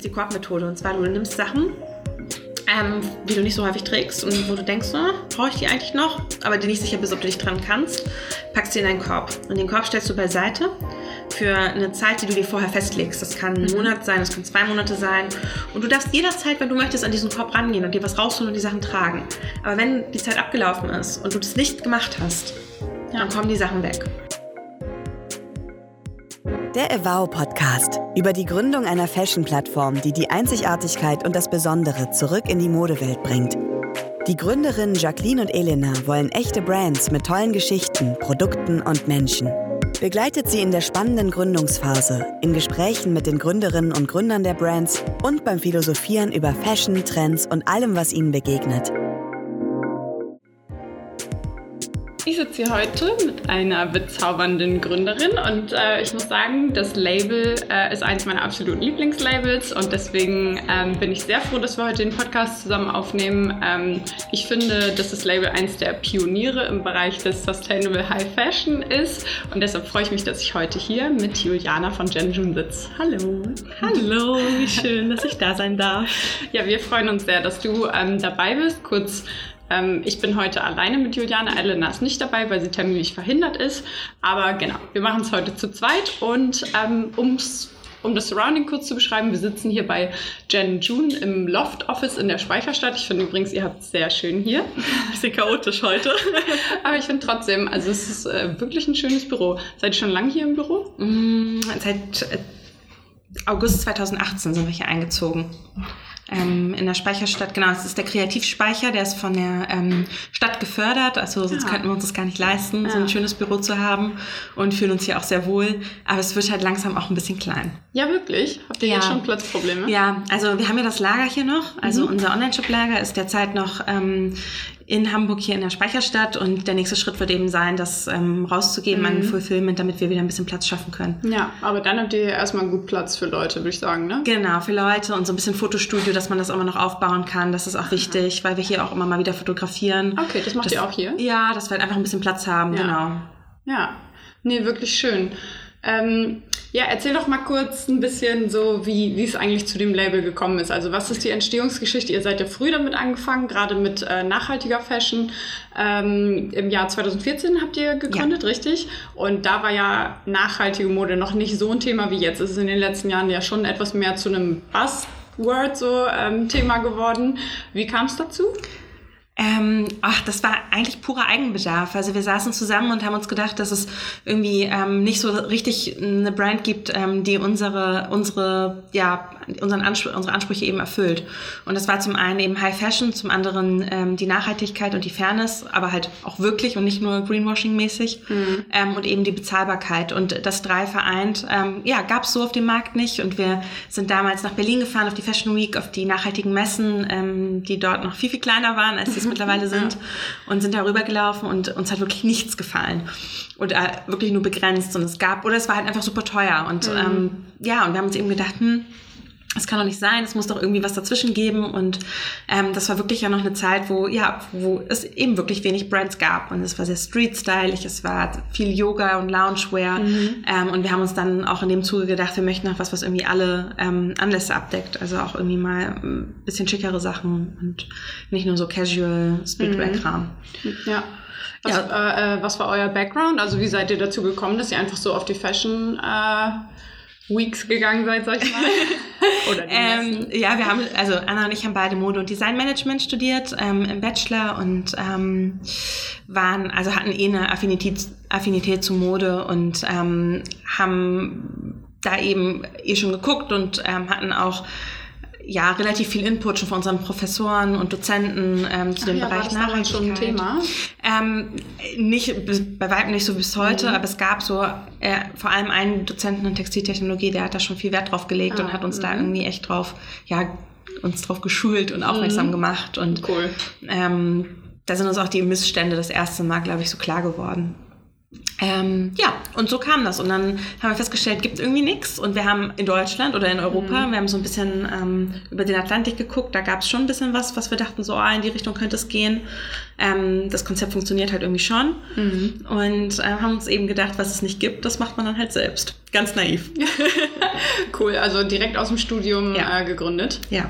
ist die Korbmethode. Und zwar, du nimmst Sachen, ähm, die du nicht so häufig trägst und wo du denkst, oh, brauche ich die eigentlich noch, aber die nicht sicher bist, ob du dich dran kannst, packst die in deinen Korb. Und den Korb stellst du beiseite für eine Zeit, die du dir vorher festlegst. Das kann ein mhm. Monat sein, das kann zwei Monate sein. Und du darfst jederzeit, wenn du möchtest, an diesen Korb rangehen und dir was rausholen und die Sachen tragen. Aber wenn die Zeit abgelaufen ist und du das nicht gemacht hast, ja. dann kommen die Sachen weg. Der Evow Podcast über die Gründung einer Fashion-Plattform, die die Einzigartigkeit und das Besondere zurück in die Modewelt bringt. Die Gründerinnen Jacqueline und Elena wollen echte Brands mit tollen Geschichten, Produkten und Menschen. Begleitet sie in der spannenden Gründungsphase, in Gesprächen mit den Gründerinnen und Gründern der Brands und beim Philosophieren über Fashion, Trends und allem, was ihnen begegnet. Ich sitze hier heute mit einer bezaubernden Gründerin und äh, ich muss sagen, das Label äh, ist eines meiner absoluten Lieblingslabels und deswegen ähm, bin ich sehr froh, dass wir heute den Podcast zusammen aufnehmen. Ähm, ich finde, dass das Label eines der Pioniere im Bereich des Sustainable High Fashion ist und deshalb freue ich mich, dass ich heute hier mit Juliana von Genjun sitze. Hallo. Hallo, wie schön, dass ich da sein darf. Ja, wir freuen uns sehr, dass du ähm, dabei bist. Kurz ähm, ich bin heute alleine mit Juliane. Elena ist nicht dabei, weil sie terminlich verhindert ist. Aber genau, wir machen es heute zu zweit. Und ähm, ums um das Surrounding kurz zu beschreiben, wir sitzen hier bei Jen June im Loft Office in der Speicherstadt. Ich finde übrigens, ihr habt es sehr schön hier. Bisschen chaotisch heute. Aber ich finde trotzdem, also es ist äh, wirklich ein schönes Büro. Seid ihr schon lange hier im Büro? Mm, seit äh, August 2018 sind wir hier eingezogen ähm, in der Speicherstadt. Genau, es ist der Kreativspeicher, der ist von der ähm, Stadt gefördert. Also sonst ja. könnten wir uns das gar nicht leisten, ja. so ein schönes Büro zu haben und fühlen uns hier auch sehr wohl. Aber es wird halt langsam auch ein bisschen klein. Ja, wirklich? Habt ihr ja. jetzt schon Platzprobleme? Ja, also wir haben ja das Lager hier noch. Also mhm. unser Online-Shop-Lager ist derzeit noch ähm, in Hamburg hier in der Speicherstadt und der nächste Schritt wird eben sein, das ähm, rauszugeben mhm. an Fulfillment, damit wir wieder ein bisschen Platz schaffen können. Ja, aber dann habt ihr erstmal gut Platz für Leute, würde ich sagen, ne? Genau, für Leute und so ein bisschen Fotostudio, dass man das immer noch aufbauen kann. Das ist auch wichtig, weil wir hier auch immer mal wieder fotografieren. Okay, das macht das, ihr auch hier? Ja, dass wir halt einfach ein bisschen Platz haben, ja. genau. Ja, nee, wirklich schön. Ähm, ja, erzähl doch mal kurz ein bisschen so, wie, wie es eigentlich zu dem Label gekommen ist. Also was ist die Entstehungsgeschichte? Ihr seid ja früh damit angefangen, gerade mit äh, nachhaltiger Fashion. Ähm, Im Jahr 2014 habt ihr gegründet, ja. richtig? Und da war ja nachhaltige Mode noch nicht so ein Thema wie jetzt. Es ist in den letzten Jahren ja schon etwas mehr zu einem Buzzword so ähm, Thema geworden. Wie kam es dazu? Ähm, ach, das war eigentlich purer Eigenbedarf. Also wir saßen zusammen und haben uns gedacht, dass es irgendwie ähm, nicht so richtig eine Brand gibt, ähm, die unsere, unsere, ja, unseren Anspr unsere Ansprüche eben erfüllt. Und das war zum einen eben High Fashion, zum anderen ähm, die Nachhaltigkeit und die Fairness, aber halt auch wirklich und nicht nur Greenwashing-mäßig mhm. ähm, und eben die Bezahlbarkeit. Und das drei vereint, ähm, ja, gab es so auf dem Markt nicht. Und wir sind damals nach Berlin gefahren, auf die Fashion Week, auf die nachhaltigen Messen, ähm, die dort noch viel, viel kleiner waren, als die mittlerweile sind ja. und sind darüber gelaufen und uns hat wirklich nichts gefallen und äh, wirklich nur begrenzt und es gab oder es war halt einfach super teuer und mhm. ähm, ja und wir haben uns eben gedacht, hm, es kann doch nicht sein, es muss doch irgendwie was dazwischen geben. Und ähm, das war wirklich ja noch eine Zeit, wo, ja, wo es eben wirklich wenig Brands gab. Und es war sehr street-stylig, es war viel Yoga und Loungewear. Mhm. Ähm, und wir haben uns dann auch in dem Zuge gedacht, wir möchten noch was, was irgendwie alle ähm, Anlässe abdeckt. Also auch irgendwie mal ein bisschen schickere Sachen und nicht nur so casual Streetwear-Kram. Mhm. Ja. Was, ja. Äh, äh, was war euer Background? Also wie seid ihr dazu gekommen, dass ihr einfach so auf die Fashion äh, Weeks gegangen seid, sag ich mal? Oder ähm, ja, wir haben, also Anna und ich haben beide Mode- und Designmanagement studiert ähm, im Bachelor und ähm, waren, also hatten eh eine Affinität, Affinität zu Mode und ähm, haben da eben eh schon geguckt und ähm, hatten auch ja, relativ viel Input schon von unseren Professoren und Dozenten ähm, zu Ach dem ja, Bereich war das schon ein Thema? Ähm, nicht, bei weitem nicht so bis heute, mhm. aber es gab so äh, vor allem einen Dozenten in Textiltechnologie, der hat da schon viel Wert drauf gelegt ah, und hat uns da mhm. irgendwie echt drauf, ja, uns drauf geschult und aufmerksam mhm. gemacht. Und cool. ähm, da sind uns auch die Missstände das erste Mal, glaube ich, so klar geworden. Ähm, ja, und so kam das. Und dann haben wir festgestellt, gibt irgendwie nichts. Und wir haben in Deutschland oder in Europa, mhm. wir haben so ein bisschen ähm, über den Atlantik geguckt, da gab es schon ein bisschen was, was wir dachten, so ah, in die Richtung könnte es gehen. Ähm, das Konzept funktioniert halt irgendwie schon. Mhm. Und äh, haben uns eben gedacht, was es nicht gibt, das macht man dann halt selbst. Ganz naiv. cool, also direkt aus dem Studium ja. äh, gegründet. Ja.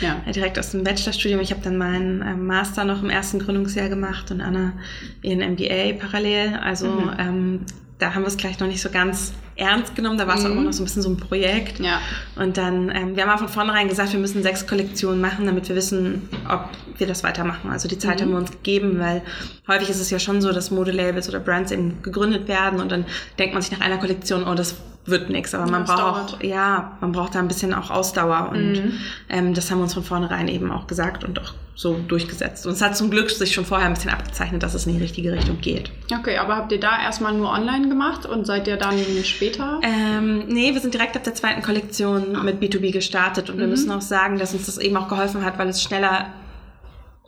ja, direkt aus dem Bachelorstudium. Ich habe dann meinen äh, Master noch im ersten Gründungsjahr gemacht und Anna ihren MBA parallel. Also mhm. Ähm, da haben wir es gleich noch nicht so ganz ernst genommen. Da war es mhm. auch noch so ein bisschen so ein Projekt. Ja. Und dann, ähm, wir haben auch von vornherein gesagt, wir müssen sechs Kollektionen machen, damit wir wissen, ob wir das weitermachen. Also die Zeit mhm. haben wir uns gegeben, weil häufig ist es ja schon so, dass Modelabels oder Brands eben gegründet werden und dann denkt man sich nach einer Kollektion, oh, das wird nichts, aber man das braucht dauert. ja, man braucht da ein bisschen auch Ausdauer und mhm. ähm, das haben wir uns von vornherein eben auch gesagt und auch so durchgesetzt. Und es hat zum Glück sich schon vorher ein bisschen abgezeichnet, dass es in die richtige Richtung geht. Okay, aber habt ihr da erstmal nur online gemacht und seid ihr dann später? Ähm, nee, wir sind direkt ab der zweiten Kollektion ah. mit B2B gestartet und mhm. wir müssen auch sagen, dass uns das eben auch geholfen hat, weil es schneller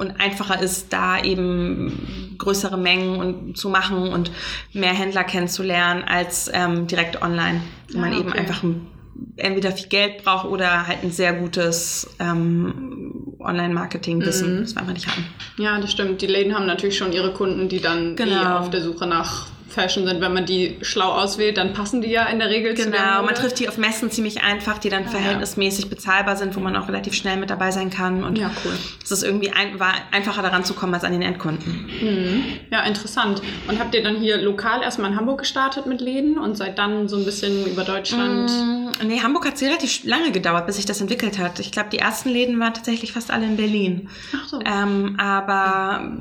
und einfacher ist, da eben größere Mengen und, zu machen und mehr Händler kennenzulernen als ähm, direkt online, wo ja, man eben einfach ein, entweder viel Geld braucht oder halt ein sehr gutes ähm, Online-Marketing-Wissen, mhm. das wir einfach nicht haben. Ja, das stimmt. Die Läden haben natürlich schon ihre Kunden, die dann eh genau. auf der Suche nach Fashion sind. Wenn man die schlau auswählt, dann passen die ja in der Regel genau, zu Genau, man trifft die auf Messen ziemlich einfach, die dann ja, verhältnismäßig bezahlbar sind, wo man auch relativ schnell mit dabei sein kann. Und ja, cool. Es ist irgendwie ein, war einfacher daran zu kommen als an den Endkunden. Mhm. Ja, interessant. Und habt ihr dann hier lokal erstmal in Hamburg gestartet mit Läden und seid dann so ein bisschen über Deutschland? Mhm. Nee, Hamburg hat es relativ lange gedauert, bis sich das entwickelt hat. Ich glaube, die ersten Läden waren tatsächlich fast alle in Berlin. Ach so. Ähm, aber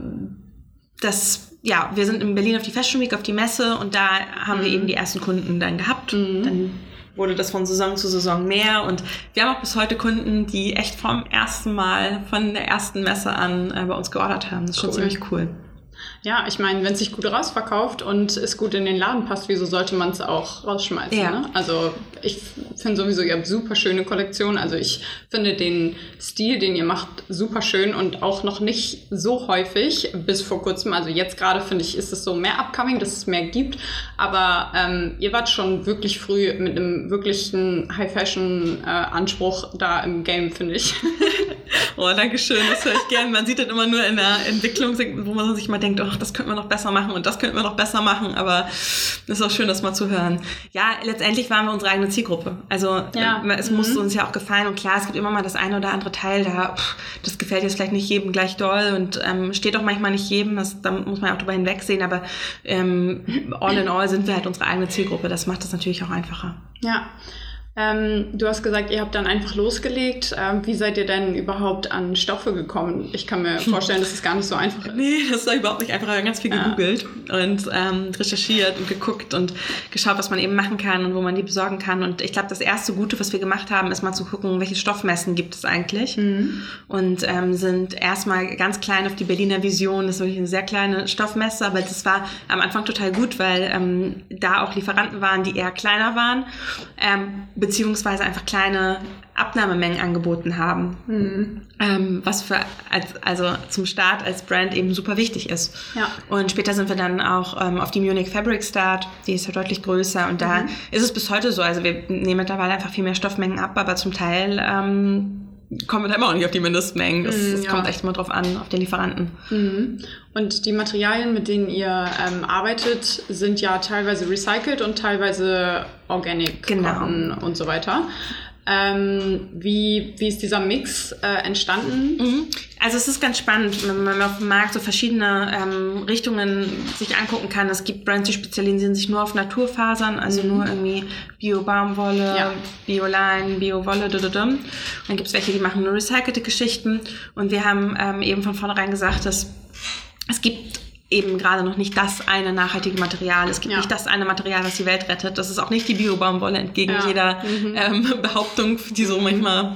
das ja, wir sind in Berlin auf die Fashion Week, auf die Messe und da haben mhm. wir eben die ersten Kunden dann gehabt. Mhm. Dann wurde das von Saison zu Saison mehr und wir haben auch bis heute Kunden, die echt vom ersten Mal, von der ersten Messe an äh, bei uns geordert haben. Das ist cool. schon ziemlich cool. Ja, ich meine, wenn es sich gut rausverkauft und es gut in den Laden passt, wieso sollte man es auch rausschmeißen? Ja. Ne? Also ich finde sowieso, ihr habt super schöne Kollektionen. Also ich finde den Stil, den ihr macht, super schön und auch noch nicht so häufig bis vor kurzem. Also jetzt gerade finde ich, ist es so mehr upcoming, dass es mehr gibt. Aber ähm, ihr wart schon wirklich früh mit einem wirklichen High-Fashion-Anspruch äh, da im Game, finde ich. oh, danke schön. Das höre ich gerne. Man sieht das immer nur in der Entwicklung, wo man sich mal denkt, oh, das könnten wir noch besser machen und das könnten wir noch besser machen, aber es ist auch schön, das mal zu hören. Ja, letztendlich waren wir unsere eigene Zielgruppe. Also ja. Äh, es mhm. musste uns ja auch gefallen und klar, es gibt immer mal das eine oder andere Teil, da pff, das gefällt jetzt vielleicht nicht jedem gleich doll und ähm, steht auch manchmal nicht jedem, das, da muss man auch drüber hinwegsehen, aber ähm, all in all sind wir halt unsere eigene Zielgruppe. Das macht das natürlich auch einfacher. Ja. Ähm, du hast gesagt, ihr habt dann einfach losgelegt. Ähm, wie seid ihr denn überhaupt an Stoffe gekommen? Ich kann mir vorstellen, dass es gar nicht so einfach ist. Nee, das ist überhaupt nicht einfach. Wir haben ganz viel gegoogelt ja. und ähm, recherchiert und geguckt und geschaut, was man eben machen kann und wo man die besorgen kann. Und ich glaube, das erste Gute, was wir gemacht haben, ist mal zu gucken, welche Stoffmessen gibt es eigentlich. Mhm. Und ähm, sind erstmal ganz klein auf die Berliner Vision. Das ist wirklich eine sehr kleine Stoffmesse, aber das war am Anfang total gut, weil ähm, da auch Lieferanten waren, die eher kleiner waren ähm, beziehungsweise einfach kleine Abnahmemengen angeboten haben. Mhm. Ähm, was für als, also zum Start als Brand eben super wichtig ist. Ja. Und später sind wir dann auch ähm, auf die Munich Fabric Start, die ist ja deutlich größer und da mhm. ist es bis heute so. Also wir nehmen mittlerweile einfach viel mehr Stoffmengen ab, aber zum Teil ähm, kommen wir da immer noch nicht auf die Mindestmengen. Das, mm, ja. kommt echt immer drauf an, auf den Lieferanten. Mhm. Und die Materialien, mit denen ihr ähm, arbeitet, sind ja teilweise recycelt und teilweise organic genau. und so weiter. Ähm, wie, wie ist dieser Mix äh, entstanden? Mhm. Also es ist ganz spannend, wenn man auf dem Markt so verschiedene ähm, Richtungen sich angucken kann. Es gibt Brands, die spezialisieren sich nur auf Naturfasern, also mhm. nur irgendwie Bio-Baumwolle, ja. Bio-Lein, Bio-Wolle, dann gibt es welche, die machen nur recycelte Geschichten. Und wir haben ähm, eben von vornherein gesagt, dass es gibt eben gerade noch nicht das eine nachhaltige Material. Es gibt ja. nicht das eine Material, das die Welt rettet. Das ist auch nicht die Bio-Baumwolle entgegen ja. jeder mhm. ähm, Behauptung, die so manchmal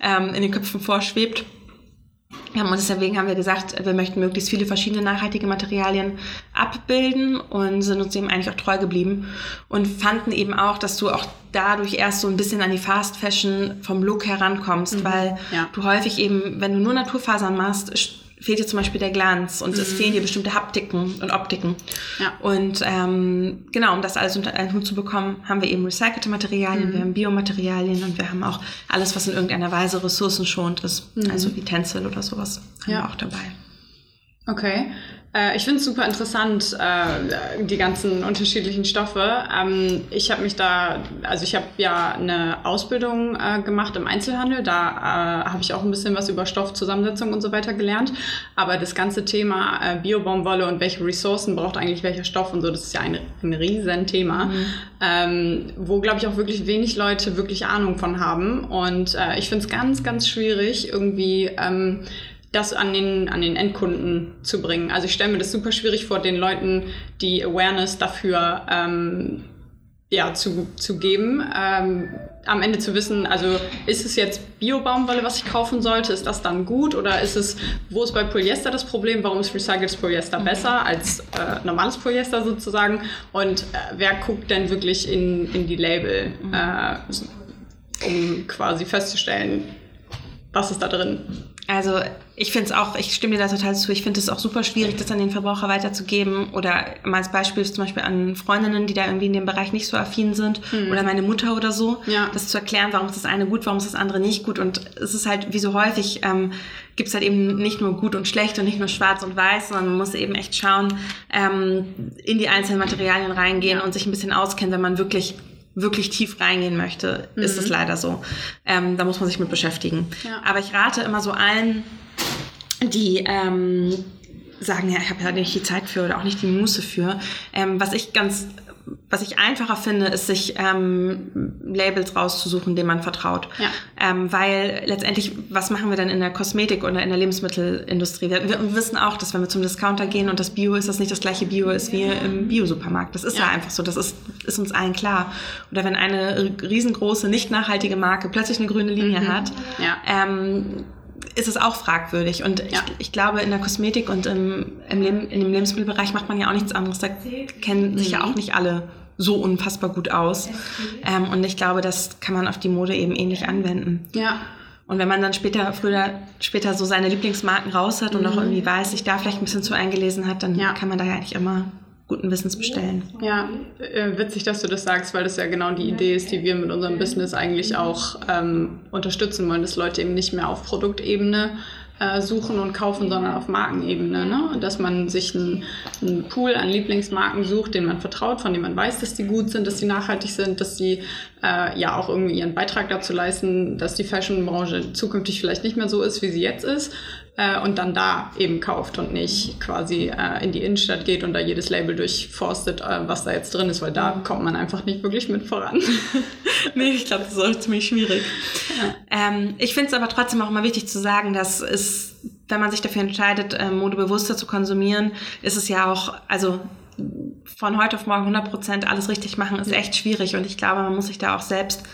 ähm, in den Köpfen vorschwebt. Ja, und deswegen haben wir gesagt, wir möchten möglichst viele verschiedene nachhaltige Materialien abbilden und sind uns dem eigentlich auch treu geblieben und fanden eben auch, dass du auch dadurch erst so ein bisschen an die Fast Fashion vom Look herankommst, mhm. weil ja. du häufig eben, wenn du nur Naturfasern machst, fehlt dir zum Beispiel der Glanz und es fehlen dir bestimmte Haptiken und Optiken. Ja. Und ähm, genau, um das alles unter einen Hut zu bekommen, haben wir eben recycelte Materialien, wir haben Biomaterialien und wir haben auch alles, was in irgendeiner Weise ressourcenschonend ist, also wie Tencel oder sowas, haben Ja. wir auch dabei. Okay. Äh, ich finde es super interessant, äh, die ganzen unterschiedlichen Stoffe. Ähm, ich habe mich da, also ich habe ja eine Ausbildung äh, gemacht im Einzelhandel. Da äh, habe ich auch ein bisschen was über Stoffzusammensetzung und so weiter gelernt. Aber das ganze Thema äh, Biobaumwolle und welche Ressourcen braucht eigentlich welcher Stoff und so, das ist ja ein, ein riesen Thema, ähm, wo, glaube ich, auch wirklich wenig Leute wirklich Ahnung von haben. Und äh, ich finde es ganz, ganz schwierig, irgendwie... Ähm, das an den, an den Endkunden zu bringen. Also ich stelle mir das super schwierig vor, den Leuten die Awareness dafür ähm, ja, zu, zu geben. Ähm, am Ende zu wissen, also ist es jetzt Bio-Baumwolle, was ich kaufen sollte? Ist das dann gut? Oder ist es, wo ist bei Polyester das Problem? Warum ist recyceltes Polyester besser als äh, normales Polyester sozusagen? Und äh, wer guckt denn wirklich in, in die Label, äh, um quasi festzustellen, was ist da drin? Also ich finde es auch, ich stimme dir da total zu, ich finde es auch super schwierig, das an den Verbraucher weiterzugeben. Oder mal als Beispiel zum Beispiel an Freundinnen, die da irgendwie in dem Bereich nicht so affin sind. Oder meine Mutter oder so. Ja. Das zu erklären, warum ist das eine gut, warum ist das andere nicht gut. Und es ist halt, wie so häufig, ähm, gibt es halt eben nicht nur gut und schlecht und nicht nur schwarz und weiß, sondern man muss eben echt schauen, ähm, in die einzelnen Materialien reingehen Ja. und sich ein bisschen auskennen, wenn man wirklich wirklich tief reingehen möchte, ist es leider so. Ähm, da muss man sich mit beschäftigen. Ja. Aber ich rate immer so allen, die ähm, sagen, ja, ich habe ja nicht die Zeit für oder auch nicht die Muße für. Ähm, was ich ganz, was ich einfacher finde, ist sich ähm, Labels rauszusuchen, denen man vertraut. Ja. Ähm, weil letztendlich, was machen wir denn in der Kosmetik oder in der Lebensmittelindustrie? Wir, wir wissen auch, dass wenn wir zum Discounter gehen und das Bio ist, das nicht das gleiche Bio ist wie im Biosupermarkt. Das ist ja, Ja. einfach so. Das ist, ist uns allen klar. Oder wenn eine riesengroße, nicht nachhaltige Marke plötzlich eine grüne Linie hat, Ja. ähm, ist es auch fragwürdig. Und ich, Ja. ich glaube, in der Kosmetik und im, im Leben, in dem Lebensmittelbereich macht man ja auch nichts anderes. Da kennen sich Mhm. ja auch nicht alle so unfassbar gut aus. Ähm, und ich glaube, das kann man auf die Mode eben ähnlich anwenden. Ja. Und wenn man dann später, früher, später so seine Lieblingsmarken raus hat und auch irgendwie weiß, sich da vielleicht ein bisschen zu eingelesen hat, dann Mhm. Ja. kann man da ja eigentlich immer guten Wissens bestellen. Ja, äh, witzig, dass du das sagst, weil das ja genau die Idee ist, die wir mit unserem Business eigentlich auch ähm, unterstützen wollen, dass Leute eben nicht mehr auf Produktebene äh, suchen und kaufen, sondern auf Markenebene. Ne? Dass man sich einen, einen Pool an Lieblingsmarken sucht, denen man vertraut, von denen man weiß, dass die gut sind, dass die nachhaltig sind, dass sie äh, ja auch irgendwie ihren Beitrag dazu leisten, dass die Fashionbranche zukünftig vielleicht nicht mehr so ist, wie sie jetzt ist. Äh, und dann da eben kauft und nicht quasi äh, in die Innenstadt geht und da jedes Label durchforstet, äh, was da jetzt drin ist, weil da kommt man einfach nicht wirklich mit voran. nee, ich glaube, das ist auch ziemlich schwierig. Ähm, ich finde es aber trotzdem auch immer wichtig zu sagen, dass es, wenn man sich dafür entscheidet, ähm, Mode bewusster zu konsumieren, ist es ja auch, also von heute auf morgen 100 Prozent alles richtig machen, ist echt schwierig. Und ich glaube, man muss sich da auch selbst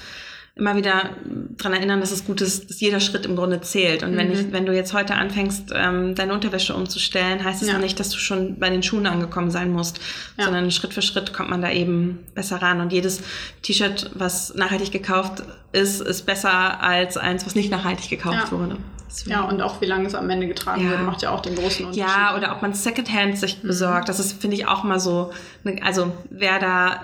immer wieder dran erinnern, dass es gut ist, dass jeder Schritt im Grunde zählt. Und wenn, ich, wenn du jetzt heute anfängst, ähm, deine Unterwäsche umzustellen, heißt es Ja. ja nicht, dass du schon bei den Schuhen angekommen sein musst, Ja. sondern Schritt für Schritt kommt man da eben besser ran. Und jedes T-Shirt, was nachhaltig gekauft ist, ist besser als eins, was nicht nachhaltig gekauft Ja. wurde. Ja, und auch wie lange es am Ende getragen Ja. wird, macht ja auch den großen Unterschied. Ja, oder ob man Secondhand sich besorgt. Das ist, finde ich, auch mal so. ne- Also wer da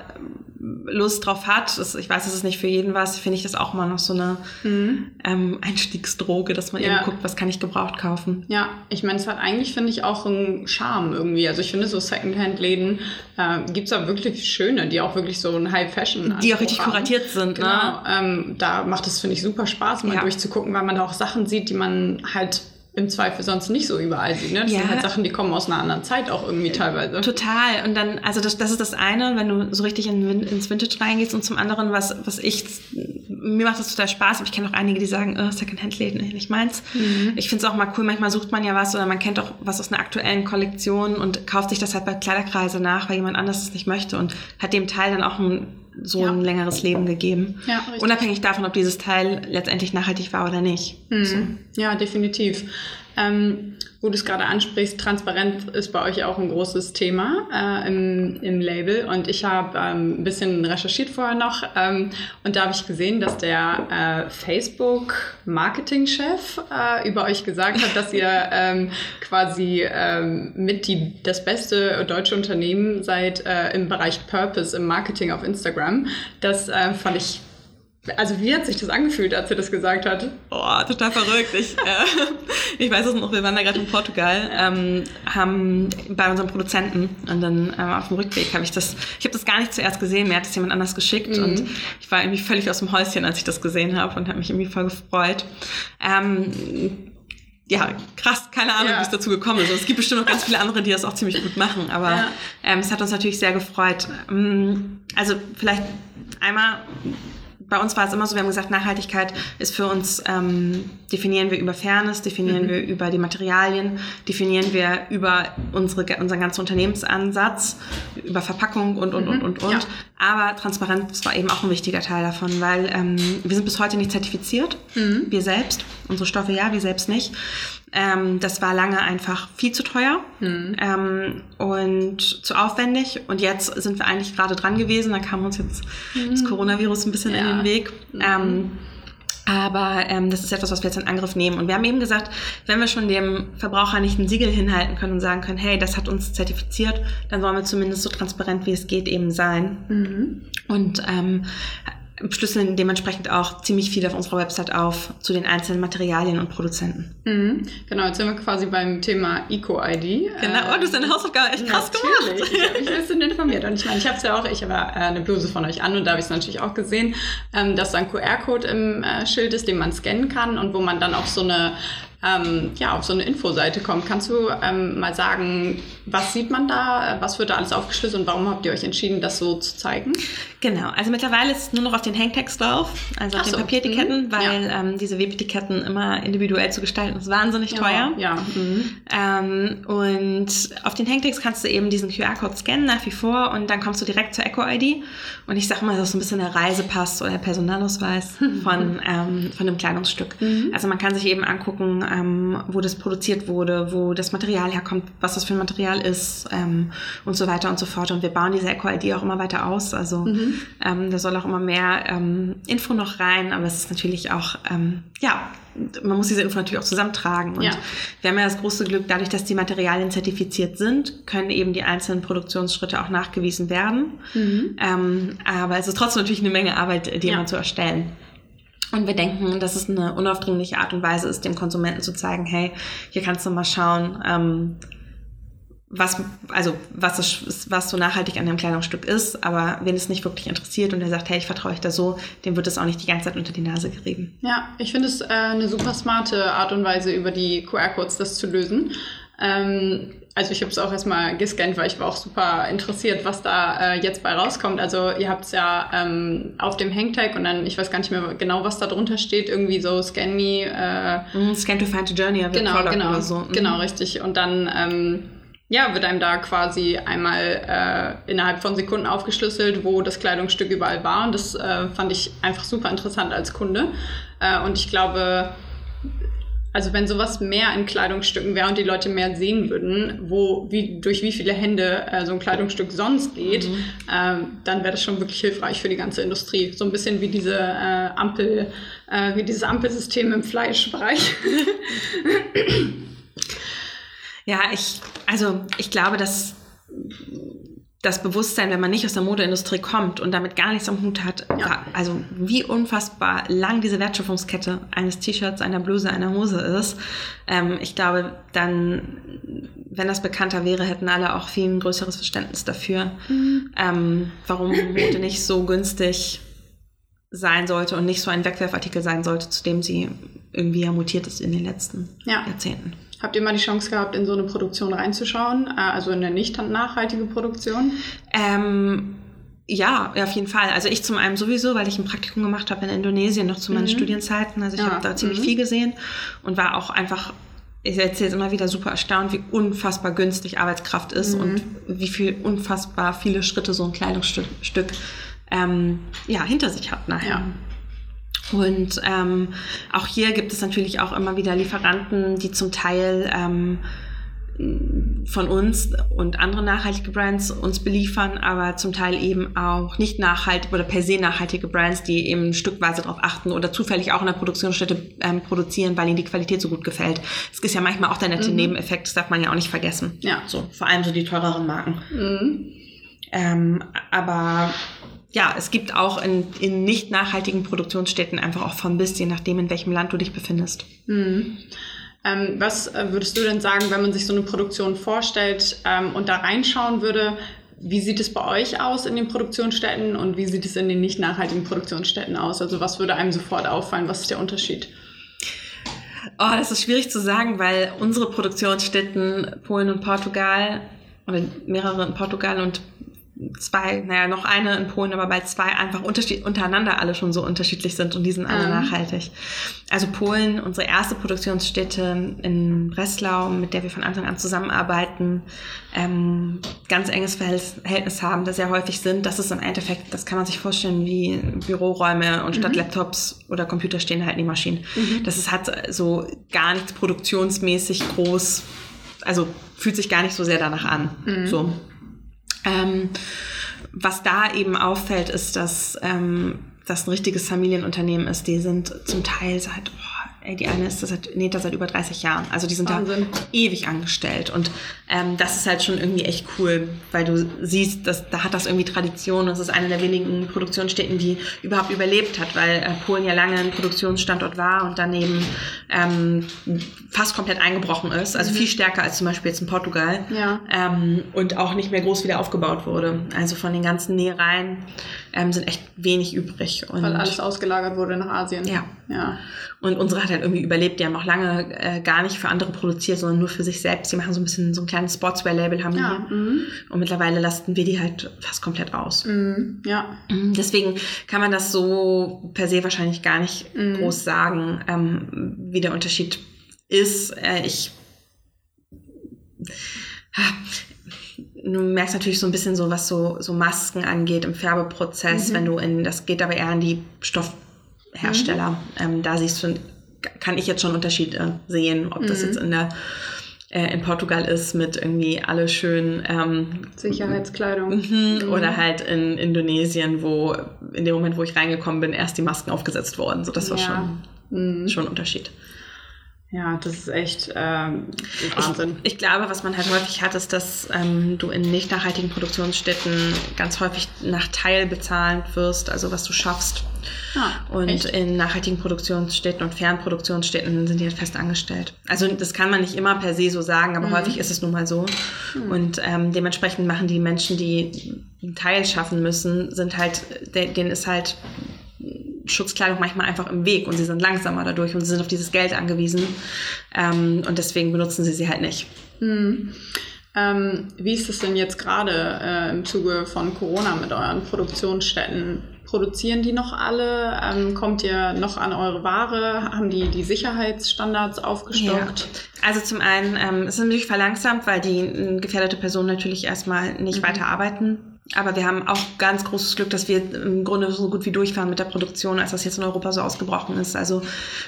Lust drauf hat, das, ich weiß, es ist nicht für jeden was, finde ich das auch mal noch so eine ähm, Einstiegsdroge, dass man Ja. eben guckt, was kann ich gebraucht kaufen. Ja, ich meine, es hat eigentlich, finde ich, auch einen Charme irgendwie. Also ich finde, so Secondhand-Läden äh, gibt es da wirklich schöne, die auch wirklich so ein High-Fashion Die auch richtig haben. kuratiert sind, Genau, ne? ähm, da macht es, finde ich, super Spaß, mal Ja. durchzugucken, weil man da auch Sachen sieht, die man halt im Zweifel sonst nicht so überall sieht. Ne? Das Ja. sind halt Sachen, die kommen aus einer anderen Zeit auch irgendwie teilweise. Total. Und dann, also das, das ist das eine, wenn du so richtig in, ins Vintage reingehst und zum anderen, was, was ich, mir macht das total Spaß, aber ich kenne auch einige, die sagen, oh, Secondhand-Läden, nee, nicht meins. Ich finde es auch mal cool, manchmal sucht man ja was oder man kennt auch was aus einer aktuellen Kollektion und kauft sich das halt bei Kleiderkreise nach, weil jemand anders es nicht möchte und hat dem Teil dann auch ein, so Ja. ein längeres Leben gegeben. Ja, richtig. Unabhängig davon, ob dieses Teil letztendlich nachhaltig war oder nicht. Mhm. Ja, definitiv. Ähm, wo du es gerade ansprichst, Transparenz ist bei euch auch ein großes Thema äh, im, im Label. Und ich habe ähm, ein bisschen recherchiert vorher noch. Ähm, und da habe ich gesehen, dass der äh, Facebook-Marketing-Chef äh, über euch gesagt hat, dass ihr ähm, quasi ähm, mit die, das beste deutsche Unternehmen seid äh, im Bereich Purpose im Marketing auf Instagram. Das äh, fand ich also wie hat sich das angefühlt, als er das gesagt hat? Boah, total verrückt. Ich, äh, ich weiß es noch, wir waren da gerade in Portugal, ähm, haben bei unserem Produzenten und dann äh, auf dem Rückweg habe ich das, ich habe das gar nicht zuerst gesehen, mir hat es jemand anders geschickt mhm. und ich war irgendwie völlig aus dem Häuschen, als ich das gesehen habe und habe mich irgendwie voll gefreut. Ähm, ja, krass, keine Ahnung, ja. wie es dazu gekommen ist. Also es gibt bestimmt noch ganz viele andere, die das auch ziemlich gut machen, aber ja. ähm, es hat uns natürlich sehr gefreut. Ähm, also vielleicht einmal bei uns war es immer so, wir haben gesagt, Nachhaltigkeit ist für uns, ähm, definieren wir über Fairness, definieren mhm. wir über die Materialien, definieren wir über unsere, unseren ganzen Unternehmensansatz, über Verpackung und, und, mhm. und, und, und. Ja. Aber Transparenz war eben auch ein wichtiger Teil davon, weil ähm, wir sind bis heute nicht zertifiziert, mhm. wir selbst, unsere Stoffe ja, wir selbst nicht. Ähm, das war lange einfach viel zu teuer mhm. ähm, und zu aufwendig. Und jetzt sind wir eigentlich gerade dran gewesen. Da kam uns jetzt mhm. das Coronavirus ein bisschen ja. in den Weg. Mhm. Ähm, aber ähm, das ist etwas, was wir jetzt in Angriff nehmen. Und wir haben eben gesagt, wenn wir schon dem Verbraucher nicht ein Siegel hinhalten können und sagen können, hey, das hat uns zertifiziert, dann wollen wir zumindest so transparent wie es geht eben sein. Mhm. Und ähm, schlüsseln dementsprechend auch ziemlich viel auf unserer Website auf zu den einzelnen Materialien und Produzenten. Mhm. Genau, jetzt sind wir quasi beim Thema Eco-ID. Genau, oh, du hast deine Hausaufgabe echt krass natürlich. gemacht. Ich habe mich ein bisschen informiert. Und ich meine, ich habe es ja auch, ich habe äh, eine Bluse von euch an und da habe ich es natürlich auch gesehen, ähm, dass da ein QR-Code im äh, Schild ist, den man scannen kann und wo man dann auch so eine ähm, ja, auf so eine Infoseite kommt. Kannst du ähm, mal sagen, was sieht man da, was wird da alles aufgeschlüsselt und warum habt ihr euch entschieden, das so zu zeigen? Genau, also mittlerweile ist es nur noch auf den Hangtags drauf, also auf Ach den so. Papieretiketten, mhm. weil ja. ähm, diese Webetiketten immer individuell zu gestalten ist wahnsinnig teuer. Ja. Mhm. Ähm, und auf den Hangtags kannst du eben diesen QR-Code scannen nach wie vor und dann kommst du direkt zur Eco-ID. Und ich sag mal, das ist so ein bisschen der Reisepass oder der Personalausweis von, ähm, von dem Kleidungsstück. Mhm. Also man kann sich eben angucken, ähm, wo das produziert wurde, wo das Material herkommt, was das für ein Material ist ähm, und so weiter und so fort. Und wir bauen diese Eco-ID auch immer weiter aus. Also mhm. ähm, da soll auch immer mehr ähm, Info noch rein, aber es ist natürlich auch, ähm, ja, man muss diese Info natürlich auch zusammentragen. Und ja. wir haben ja das große Glück, dadurch, dass die Materialien zertifiziert sind, können eben die einzelnen Produktionsschritte auch nachgewiesen werden. Mhm. Ähm, aber es ist trotzdem natürlich eine Menge Arbeit, die ja. immer zu erstellen. Und wir denken, dass es eine unaufdringliche Art und Weise ist, dem Konsumenten zu zeigen, hey, hier kannst du mal schauen, ähm, was, also was, das, was so nachhaltig an dem Kleidungsstück ist, aber wenn es nicht wirklich interessiert und der sagt, hey, ich vertraue euch da so, dem wird es auch nicht die ganze Zeit unter die Nase gerieben. Ja, ich finde es äh, eine super smarte Art und Weise, über die QR-Codes das zu lösen. Ähm, also ich habe es auch erstmal gescannt, weil ich war auch super interessiert, was da äh, jetzt bei rauskommt. Also ihr habt es ja ähm, auf dem Hangtag und dann, ich weiß gar nicht mehr genau, was da drunter steht, irgendwie so Scan Me. Äh, mm, scan to find a journey, genau, genau, oder so. Mm. Genau, richtig. Und dann ähm, ja, wird einem da quasi einmal äh, innerhalb von Sekunden aufgeschlüsselt, wo das Kleidungsstück überall war. Und das äh, fand ich einfach super interessant als Kunde. Äh, und ich glaube, also wenn sowas mehr in Kleidungsstücken wäre und die Leute mehr sehen würden, wo, wie, durch wie viele Hände äh, so ein Kleidungsstück sonst geht, mhm. äh, dann wäre das schon wirklich hilfreich für die ganze Industrie. So ein bisschen wie diese äh, Ampel, äh, wie dieses Ampelsystem im Fleischbereich. ja, ich, also ich glaube, dass das Bewusstsein, wenn man nicht aus der Modeindustrie kommt und damit gar nichts am Hut hat, ja. also wie unfassbar lang diese Wertschöpfungskette eines T-Shirts, einer Bluse, einer Hose ist. Ähm, ich glaube, dann, wenn das bekannter wäre, hätten alle auch viel ein größeres Verständnis dafür, mhm. ähm, warum Mode nicht so günstig sein sollte und nicht so ein Wegwerfartikel sein sollte, zu dem sie irgendwie ja mutiert ist in den letzten ja. Jahrzehnten. Habt ihr mal die Chance gehabt, in so eine Produktion reinzuschauen, äh, also in eine nicht nachhaltige Produktion? Ähm, ja, auf jeden Fall. Also ich zum einen sowieso, weil ich ein Praktikum gemacht habe in Indonesien noch zu meinen mhm. Studienzeiten. Also ich ja. habe da ziemlich mhm. viel gesehen und war auch einfach ich erzähle es immer wieder super erstaunt, wie unfassbar günstig Arbeitskraft ist mhm. und wie viel unfassbar viele Schritte so ein Kleidungsstück ähm, ja, hinter sich hat nachher. Ja. Und ähm, auch hier gibt es natürlich auch immer wieder Lieferanten, die zum Teil ähm, von uns und andere nachhaltige Brands uns beliefern, aber zum Teil eben auch nicht nachhaltige oder per se nachhaltige Brands, die eben stückweise darauf achten oder zufällig auch in der Produktionsstätte ähm, produzieren, weil ihnen die Qualität so gut gefällt. Es ist ja manchmal auch der nette mhm. Nebeneffekt, das darf man ja auch nicht vergessen. Ja. So, vor allem so die teureren Marken. Mhm. Ähm, aber ja, es gibt auch in, in nicht nachhaltigen Produktionsstätten einfach auch von bis, je nachdem, in welchem Land du dich befindest. Mhm. Ähm, was äh, würdest du denn sagen, wenn man sich so eine Produktion vorstellt ähm, und da reinschauen würde? Wie sieht es bei euch aus in den Produktionsstätten und wie sieht es in den nicht nachhaltigen Produktionsstätten aus? Also was würde einem sofort auffallen? Was ist der Unterschied? Oh, das ist schwierig zu sagen, weil unsere Produktionsstätten Polen und Portugal oder mehrere in Portugal und zwei, naja, noch eine in Polen, aber bei zwei einfach untereinander alle schon so unterschiedlich sind und die sind alle mhm. nachhaltig. Also Polen, unsere erste Produktionsstätte in Breslau, mit der wir von Anfang an zusammenarbeiten, ähm, ganz enges Verhältnis haben, das sehr häufig sind. Das ist im Endeffekt, das kann man sich vorstellen wie Büroräume und statt mhm. Laptops oder Computer stehen halt die Maschinen. Mhm. Das ist, hat so gar nichts produktionsmäßig groß, also fühlt sich gar nicht so sehr danach an. Mhm. So. Ähm, was da eben auffällt, ist, dass ähm, das ein richtiges Familienunternehmen ist. Die sind zum Teil seit, oh, Ey, die eine ist das seit, näht das seit über 30 Jahren. Also die sind Wahnsinn. da ewig angestellt. Und ähm, das ist halt schon irgendwie echt cool, weil du siehst, dass da hat das irgendwie Tradition. Das ist eine der wenigen Produktionsstätten, die überhaupt überlebt hat, weil äh, Polen ja lange ein Produktionsstandort war und daneben ähm, fast komplett eingebrochen ist. Also mhm. viel stärker als zum Beispiel jetzt in Portugal. Ja. Ähm, und auch nicht mehr groß wieder aufgebaut wurde. Also von den ganzen Nähereien ähm, sind echt wenig übrig. Und weil alles ausgelagert wurde nach Asien. Ja. ja. Und unsere hat halt irgendwie überlebt. Die haben auch lange äh, gar nicht für andere produziert, sondern nur für sich selbst. Die machen so ein bisschen so ein kleines Sportswear-Label haben ja, die. Mhm. Und mittlerweile lasten wir die halt fast komplett aus. Mhm. Ja. Mhm, deswegen kann man das so per se wahrscheinlich gar nicht mhm. groß sagen, ähm, wie der Unterschied ist. Äh, ich du merkst natürlich so ein bisschen so, was so, so Masken angeht im Färbeprozess, mhm. wenn du in, das geht aber eher an die Stoff, Hersteller. Mhm. Ähm, da siehst du, kann ich jetzt schon Unterschiede sehen, ob das mhm. jetzt in der äh, in Portugal ist mit irgendwie alle schön ähm, Sicherheitskleidung mhm, oder halt in Indonesien, wo in dem Moment, wo ich reingekommen bin, erst die Masken aufgesetzt wurden. So das war ja. schon mhm. schon ein Unterschied. Ja, das ist echt ähm, Wahnsinn. Ich, ich, glaube, was man halt häufig hat, ist, dass ähm, du in nicht nachhaltigen Produktionsstätten ganz häufig nach Teil bezahlt wirst, also was du schaffst. Ah, und echt? in nachhaltigen Produktionsstätten und Fernproduktionsstätten sind die halt fest angestellt. Also das kann man nicht immer per se so sagen, aber mhm. häufig ist es nun mal so. Mhm. Und ähm, dementsprechend machen die Menschen, die einen Teil schaffen müssen, sind halt, denen ist halt Schutzkleidung manchmal einfach im Weg und sie sind langsamer dadurch und sie sind auf dieses Geld angewiesen ähm, und deswegen benutzen sie sie halt nicht. Hm. Ähm, wie ist es denn jetzt gerade äh, im Zuge von Corona mit euren Produktionsstätten? Produzieren die noch alle? Ähm, kommt ihr noch an eure Ware? Haben die die Sicherheitsstandards aufgestockt? Ja. Also zum einen ähm, es ist natürlich verlangsamt, weil die äh, gefährdete Personen natürlich erstmal nicht mhm. weiter arbeiten aber wir haben auch ganz großes Glück, dass wir im Grunde so gut wie durchfahren mit der Produktion, als das jetzt in Europa so ausgebrochen ist. Also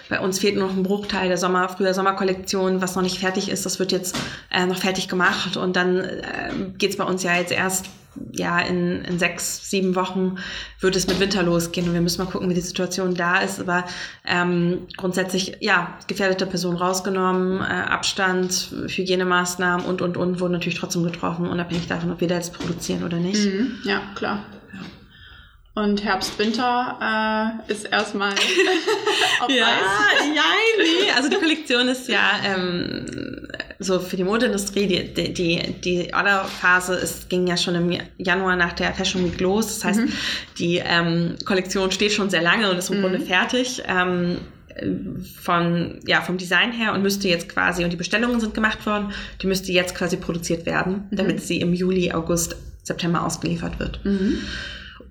bei uns fehlt nur noch ein Bruchteil der Sommer, früher Sommerkollektion, was noch nicht fertig ist. Das wird jetzt äh, noch fertig gemacht und dann äh, geht bei uns ja jetzt erst ja, in, in sechs, sieben Wochen wird es mit Winter losgehen und wir müssen mal gucken, wie die Situation da ist. Aber ähm, grundsätzlich, ja, gefährdete Personen rausgenommen, äh, Abstand, Hygienemaßnahmen und, und, und wurden natürlich trotzdem getroffen, unabhängig davon, ob wir da jetzt produzieren oder nicht. Mhm, ja, klar. Ja. Und Herbst, Winter äh, ist erstmal auf ja, Eis. ja, nee. Also die Kollektion ist ja ähm, so für die Modeindustrie, die, die, die, Orderphase ist, ging ja schon im Januar nach der Fashion Week los. Das heißt, mhm. die ähm, Kollektion steht schon sehr lange und ist im mhm. Grunde fertig. Ähm, von, ja, vom Design her und müsste jetzt quasi, und die Bestellungen sind gemacht worden, die müsste jetzt quasi produziert werden, mhm. damit sie im Juli, August, September ausgeliefert wird.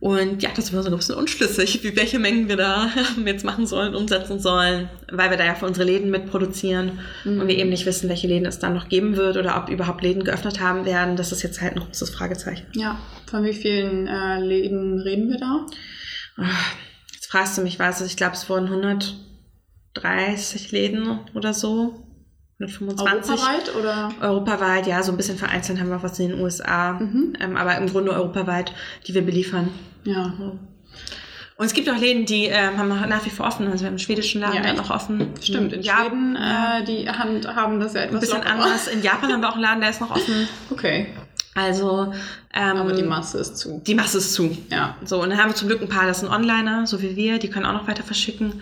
Und ja, das war so ein bisschen unschlüssig, wie welche Mengen wir da jetzt machen sollen, umsetzen sollen, weil wir da ja für unsere Läden mitproduzieren mhm. und wir eben nicht wissen, welche Läden es dann noch geben wird oder ob überhaupt Läden geöffnet haben werden. Das ist jetzt halt ein großes Fragezeichen. Ja, von wie vielen äh, Läden reden wir da? Ah, fragst du mich was, ich glaube, es wurden 130 Läden oder so. 125. Europaweit oder? Europaweit, ja, so ein bisschen vereinzelt haben wir auch was in den USA, Mhm. ähm, aber im Grunde europaweit, die wir beliefern. Ja. Und es gibt auch Läden, die ähm, haben nach wie vor offen. Also wir haben einen schwedischen Laden, Ja, der noch offen. Stimmt, in ja, Schweden, äh, die Hand haben das ja ein etwas bisschen lockerer. anders. In Japan haben wir auch einen Laden, der ist noch offen. Okay, Also ähm, aber die Masse ist zu. die Masse ist zu. Ja. So, und dann haben wir zum Glück ein paar, das sind Onliner, so wie wir, die können auch noch weiter verschicken.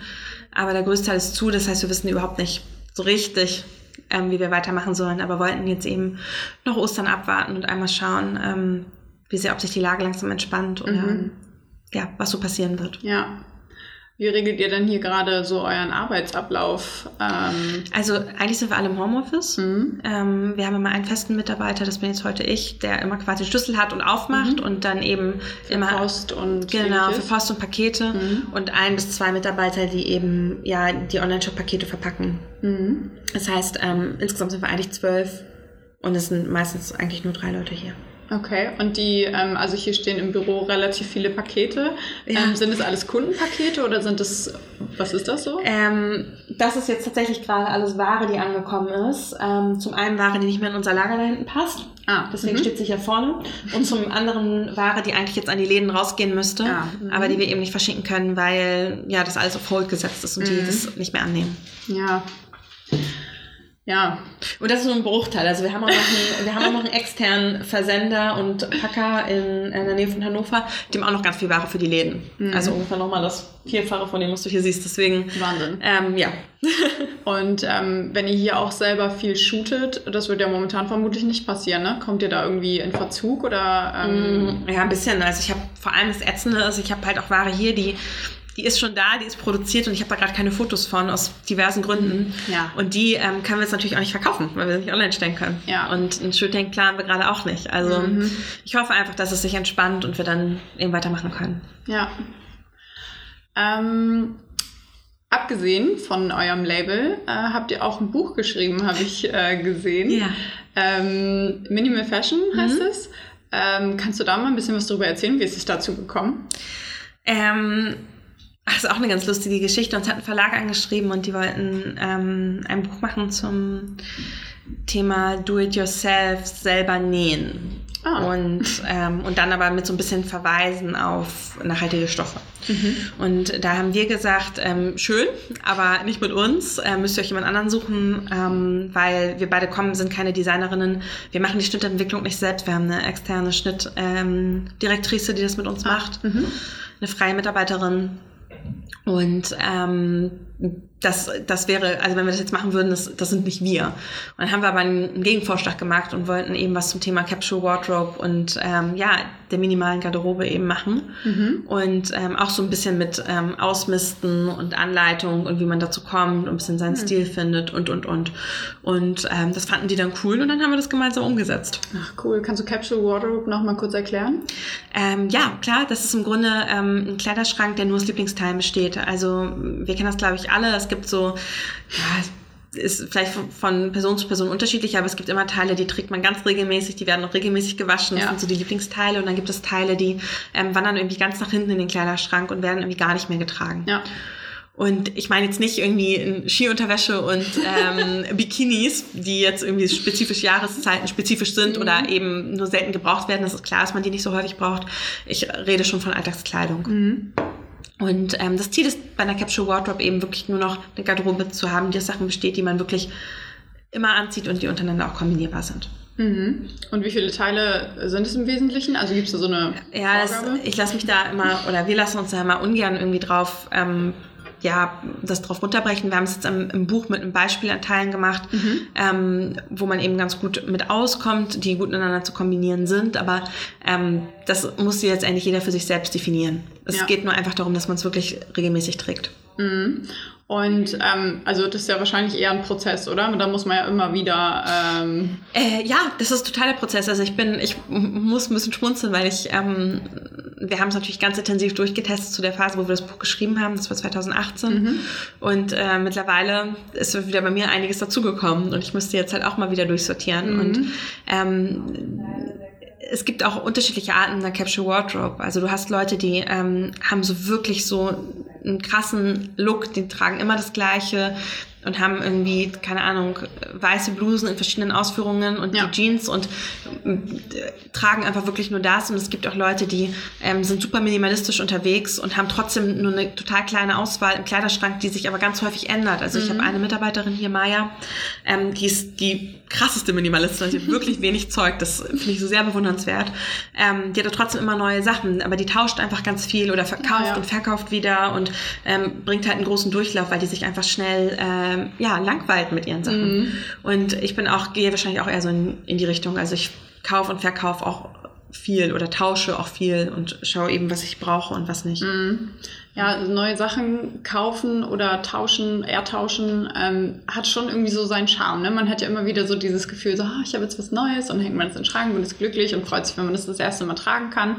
Aber der größte Teil ist zu, das heißt, wir wissen überhaupt nicht so richtig, ähm, wie wir weitermachen sollen. Aber wollten jetzt eben noch Ostern abwarten und einmal schauen, ähm, wie sehr, ob sich die Lage langsam entspannt oder Mhm. ja, was so passieren wird. Ja. Wie regelt ihr denn hier gerade so euren Arbeitsablauf? Ähm, Also eigentlich sind wir alle im Homeoffice. mhm. Ähm, wir haben immer einen festen Mitarbeiter, das bin jetzt heute ich, der immer quasi den Schlüssel hat und aufmacht Mhm. und dann eben für immer Post und Genau, für? Post und Pakete Mhm. und ein bis zwei Mitarbeiter, die eben ja die Online-Shop-Pakete verpacken. Mhm. Das heißt, ähm, insgesamt sind wir eigentlich zwölf und es sind meistens eigentlich nur drei Leute hier. Okay, und die, ähm, also hier stehen im Büro relativ viele Pakete. Ja. Ähm, sind das alles Kundenpakete oder sind das, was ist das so? Ähm, das ist jetzt tatsächlich gerade alles Ware, die angekommen ist. Ähm, zum einen Ware, die nicht mehr in unser Lager da hinten passt. ah, Deswegen mhm. steht sie hier vorne. Und zum anderen Ware, die eigentlich jetzt an die Läden rausgehen müsste, Ah, mhm. aber die wir eben nicht verschicken können, weil ja das alles auf Hold gesetzt ist und die Mhm. das nicht mehr annehmen. Ja. Ja, Und das ist nur ein Bruchteil. Also wir haben auch noch einen, wir haben auch noch einen externen Versender und Packer in, in der Nähe von Hannover, haben auch noch ganz viel Ware für die Läden. Mhm. Also ungefähr nochmal das Vierfache von dem, was du hier siehst. Deswegen, Wahnsinn. ähm, ja. Und ähm, wenn ihr hier auch selber viel shootet, das wird ja momentan vermutlich nicht passieren, ne? Kommt ihr da irgendwie in Verzug oder? Ähm, Mm, Ja, ein bisschen. Also ich habe vor allem das Ätzende ist, ich habe halt auch Ware hier, die, die ist schon da, die ist produziert und ich habe da gerade keine Fotos von, aus diversen Gründen. Ja. Und die ähm, können wir jetzt natürlich auch nicht verkaufen, weil wir sie nicht online stellen können. Ja. Und ein Shooting planen wir gerade auch nicht. Also Mhm. ich hoffe einfach, dass es sich entspannt und wir dann eben weitermachen können. Ja. Ähm, abgesehen von eurem Label äh, habt ihr auch ein Buch geschrieben, habe ich äh, gesehen. Ähm, Minimal Fashion heißt Mhm. es. Ähm, kannst du da mal ein bisschen was darüber erzählen? Wie ist es dazu gekommen? Ähm, das ist auch eine ganz lustige Geschichte. Uns hat ein Verlag angeschrieben und die wollten ähm, ein Buch machen zum Thema Do-it-yourself, selber nähen. Ah. Und, ähm, und dann aber mit so ein bisschen Verweisen auf nachhaltige Stoffe. Mhm. Und da haben wir gesagt, ähm, schön, aber nicht mit uns, äh, müsst ihr euch jemand anderen suchen, ähm, weil wir beide kommen, sind keine Designerinnen. Wir machen die Schnittentwicklung nicht selbst. Wir haben eine externe Schnittdirektrice, ähm, die das mit uns macht, Mhm. eine freie Mitarbeiterin. Und ähm, das, das wäre, also wenn wir das jetzt machen würden, das, das sind nicht wir. Und dann haben wir aber einen Gegenvorschlag gemacht und wollten eben was zum Thema Capsule Wardrobe und ähm, ja, der minimalen Garderobe eben machen. Mhm. Und ähm, auch so ein bisschen mit ähm, Ausmisten und Anleitung und wie man dazu kommt und ein bisschen seinen Stil findet und, und, und. Und ähm, das fanden die dann cool und dann haben wir das gemeinsam umgesetzt. Ach cool. Kannst du Capsule Wardrobe noch mal kurz erklären? Ähm, ja, klar, das ist im Grunde ähm, ein Kleiderschrank, der nur aus Lieblingsteilen besteht. Also wir kennen das, glaube ich, alle. Es gibt so, ja, ist vielleicht von- Person zu Person unterschiedlich, aber es gibt immer Teile, die trägt man ganz regelmäßig, die werden auch regelmäßig gewaschen. Das Ja. sind so die Lieblingsteile. Und dann gibt es Teile, die ähm, wandern irgendwie ganz nach hinten in den Kleiderschrank und werden irgendwie gar nicht mehr getragen. Ja. Und ich meine jetzt nicht irgendwie in Skiunterwäsche und ähm, Bikinis, die jetzt irgendwie spezifisch Jahreszeiten spezifisch sind Mhm. oder eben nur selten gebraucht werden. Das ist klar, dass man die nicht so häufig braucht. Ich rede schon von Alltagskleidung. Mhm. Und ähm, das Ziel ist bei einer Capsule Wardrobe eben wirklich nur noch eine Garderobe zu haben, die aus Sachen besteht, die man wirklich immer anzieht und die untereinander auch kombinierbar sind. Mhm. Und wie viele Teile sind es im Wesentlichen? Also gibt es da so eine Ja, Vorgabe? ich lasse mich da immer, oder wir lassen uns da immer ungern irgendwie drauf, ähm, ja, das drauf runterbrechen. Wir haben es jetzt im, im Buch mit einem Beispiel an Teilen gemacht, Mhm. ähm, wo man eben ganz gut mit auskommt, die gut miteinander zu kombinieren sind. Aber ähm, das muss letztendlich jeder für sich selbst definieren. Es Ja. geht nur einfach darum, dass man es wirklich regelmäßig trägt. Mhm. Und ähm, also das ist ja wahrscheinlich eher ein Prozess, oder? Da muss man ja immer wieder. Ähm, Äh, ja, das ist total der Prozess. Also ich bin, ich muss ein bisschen schmunzeln, weil ich, ähm, wir haben es natürlich ganz intensiv durchgetestet zu der Phase, wo wir das Buch geschrieben haben. Das war 2018. Mhm. Und äh, mittlerweile ist wieder bei mir einiges dazugekommen und ich müsste jetzt halt auch mal wieder durchsortieren. Mhm. Und ähm, es gibt auch unterschiedliche Arten der Capsule Wardrobe. Also du hast Leute, die ähm, haben so wirklich so einen krassen Look, die tragen immer das Gleiche und haben irgendwie, keine Ahnung, weiße Blusen in verschiedenen Ausführungen und Ja. die Jeans und äh, tragen einfach wirklich nur das. Und es gibt auch Leute, die ähm, sind super minimalistisch unterwegs und haben trotzdem nur eine total kleine Auswahl im Kleiderschrank, die sich aber ganz häufig ändert. Also ich habe eine Mitarbeiterin hier, Maya, ähm, die ist die krasseste Minimalistin, die hat wirklich wenig Zeug, das finde ich so sehr bewundernswert. Ähm, die hat trotzdem immer neue Sachen, aber die tauscht einfach ganz viel oder verkauft Ah, ja. und verkauft wieder und ähm, bringt halt einen großen Durchlauf, weil die sich einfach schnell ähm, ja, langweilt mit ihren Sachen. Mhm. Und ich bin auch, gehe wahrscheinlich auch eher so in, in die Richtung. Also ich kaufe und verkaufe auch viel oder tausche auch viel und schaue eben, was ich brauche und was nicht. Ja, also neue Sachen kaufen oder tauschen, eher tauschen, ähm, hat schon irgendwie so seinen Charme. Ne? Man hat ja immer wieder so dieses Gefühl, so, ah, ich habe jetzt was Neues und hängt man es in den Schrank und ist glücklich und freut sich, wenn man das das erste Mal tragen kann.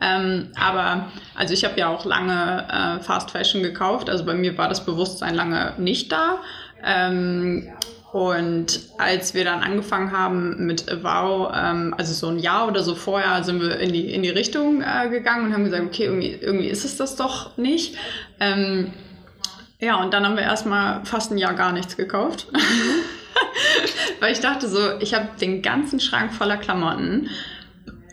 Ähm, aber also ich habe ja auch lange äh, Fast Fashion gekauft, also bei mir war das Bewusstsein lange nicht da. Ähm, und als wir dann angefangen haben mit Wow, ähm, also so ein Jahr oder so vorher, sind wir in die, in die Richtung äh, gegangen und haben gesagt, okay, irgendwie, irgendwie ist es das doch nicht. Ähm, ja, und dann haben wir erstmal fast ein Jahr gar nichts gekauft. Weil ich dachte so, ich habe den ganzen Schrank voller Klamotten.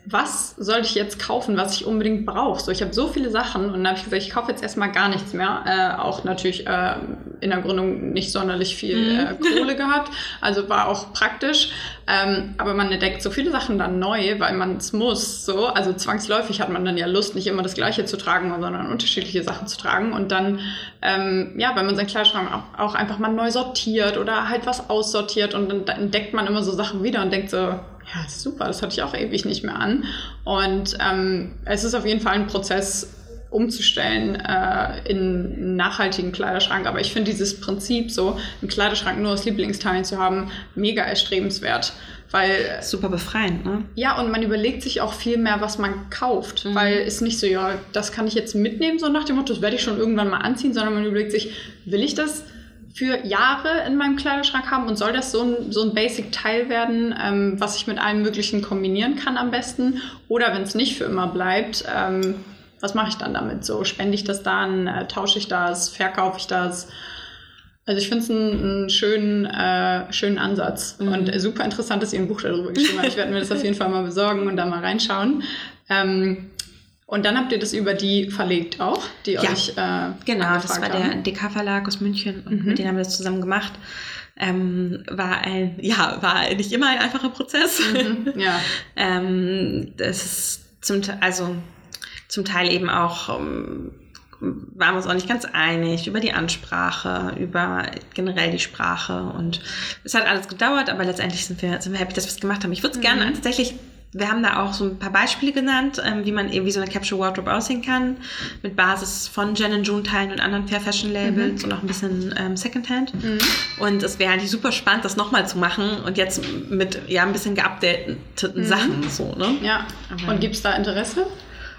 Was soll ich jetzt kaufen, was ich unbedingt brauche? So, ich habe so viele Sachen und dann habe ich gesagt, ich kaufe jetzt erstmal gar nichts mehr. Äh, auch natürlich äh, in der Gründung nicht sonderlich viel äh, Kohle gehabt. Also war auch praktisch. Ähm, aber man entdeckt so viele Sachen dann neu, weil man es muss. So, also zwangsläufig hat man dann ja Lust, nicht immer das Gleiche zu tragen, sondern unterschiedliche Sachen zu tragen. Und dann, ähm, ja, weil man seinen Kleiderschrank auch, auch einfach mal neu sortiert oder halt was aussortiert und dann entdeckt man immer so Sachen wieder und denkt so, ja, super, das hatte ich auch ewig nicht mehr an. Und ähm, es ist auf jeden Fall ein Prozess, umzustellen äh, in einen nachhaltigen Kleiderschrank. Aber ich finde dieses Prinzip, so einen Kleiderschrank nur aus Lieblingsteilen zu haben, mega erstrebenswert. Weil Super befreiend, ne? ja, und man überlegt sich auch viel mehr, was man kauft. Weil es nicht so, ja, das kann ich jetzt mitnehmen, so nach dem Motto, das werde ich schon irgendwann mal anziehen, sondern man überlegt sich, will ich das für Jahre in meinem Kleiderschrank haben und soll das so ein, so ein Basic-Teil werden, ähm, was ich mit allem Möglichen kombinieren kann am besten? Oder wenn es nicht für immer bleibt, ähm, was mache ich dann damit? So, spende ich das dann, äh, tausche ich das, verkaufe ich das? Also ich finde es einen, einen schönen, äh, schönen Ansatz und äh, super interessant, dass ihr ein Buch darüber geschrieben habt. Ich werde mir das auf jeden Fall mal besorgen und da mal reinschauen. Ähm, und dann habt ihr das über die verlegt auch, die Ja. euch äh, Genau, das war der haben. DK-Verlag aus München und Mhm. mit denen haben wir das zusammen gemacht. Ähm, war ein, ja, war nicht immer ein einfacher Prozess. Mhm, ja. ähm, das ist zum also zum Teil eben auch, ähm, waren wir uns auch nicht ganz einig über die Ansprache, über generell die Sprache und es hat alles gedauert, aber letztendlich sind wir, sind wir happy, dass wir es gemacht haben. Ich würde es gerne tatsächlich wir haben da auch so ein paar Beispiele genannt, ähm, wie man eben wie so eine Capsule Wardrobe aussehen kann, mit Basis von Jen June Teilen und anderen Fair Fashion Labels und auch ein bisschen ähm, Secondhand. Und es wäre eigentlich super spannend, das nochmal zu machen und jetzt mit ja ein bisschen geupdateten Sachen so, ne? ja. Aber- Und gibt es da Interesse?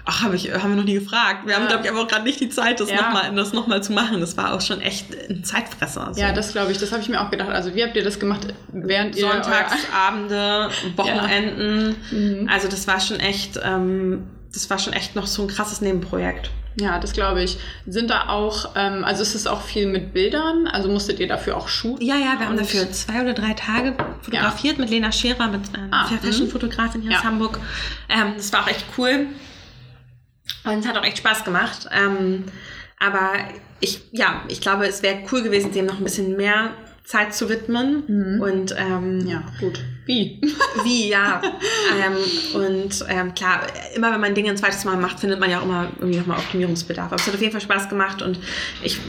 Ach, hab ich, haben wir noch nie gefragt. Wir haben, Ja. glaube ich, aber auch gerade nicht die Zeit, das Ja. nochmal das noch mal zu machen. Das war auch schon echt ein Zeitfresser. So. Ja, das glaube ich, das habe ich mir auch gedacht. Also wie habt ihr das gemacht, während ihr... Sonntagsabende, Wochenenden. Mhm. Also das war schon echt, ähm, das war schon echt noch so ein krasses Nebenprojekt. Ja, das glaube ich. Sind da auch, ähm, also ist es auch viel mit Bildern? Also musstet ihr dafür auch shooten? Ja, ja, wir haben dafür zwei oder drei Tage fotografiert mit Lena Scherer, mit ähm, Ah, Fair Fashion Fotografin hier Ja. aus Hamburg. Ähm, das war auch echt cool. Und es hat auch echt Spaß gemacht. Ähm, aber ich, ja, ich glaube, es wäre cool gewesen, dem noch ein bisschen mehr Zeit zu widmen. Und ähm, Ja, gut. Wie? wie, ja. ähm, und ähm, klar, immer wenn man Dinge ein zweites Mal macht, findet man ja auch immer irgendwie nochmal Optimierungsbedarf. Aber es hat auf jeden Fall Spaß gemacht und ich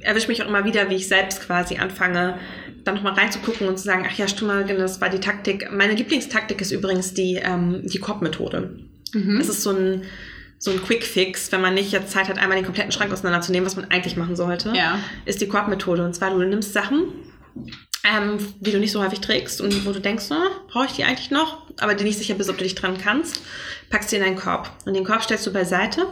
erwische mich auch immer wieder, wie ich selbst quasi anfange, dann nochmal reinzugucken und zu sagen, ach ja, stimmt mal, das war die Taktik. Meine Lieblingstaktik ist übrigens die, ähm, die Korb-Methode. Mhm. Es ist so ein, so ein Quick-Fix, wenn man nicht jetzt Zeit hat, einmal den kompletten Schrank auseinanderzunehmen, was man eigentlich machen sollte, Ja. ist die Korb-Methode. Und zwar, du nimmst Sachen, ähm, die du nicht so häufig trägst und wo du denkst, na, brauche ich die eigentlich noch, aber dir nicht sicher bist, ob du dich dran kannst, packst die in deinen Korb. Und den Korb stellst du beiseite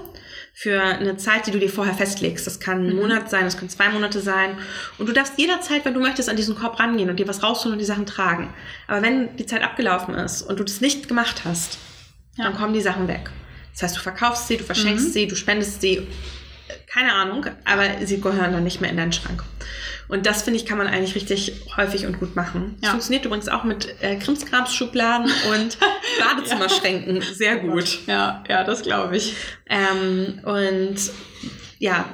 für eine Zeit, die du dir vorher festlegst. Das kann ein Monat sein, das können zwei Monate sein. Und du darfst jederzeit, wenn du möchtest, an diesen Korb rangehen und dir was rausholen und die Sachen tragen. Aber wenn die Zeit abgelaufen ist und du das nicht gemacht hast, Ja. dann kommen die Sachen weg. Das heißt, du verkaufst sie, du verschenkst sie, du spendest sie, keine Ahnung, aber sie gehören dann nicht mehr in deinen Schrank. Und das, finde ich, kann man eigentlich richtig häufig und gut machen. Das Ja. funktioniert übrigens auch mit äh, Krimskrams-Schubladen und Badezimmerschränken sehr gut. Ja, ja, das glaube ich. Ähm, und ja,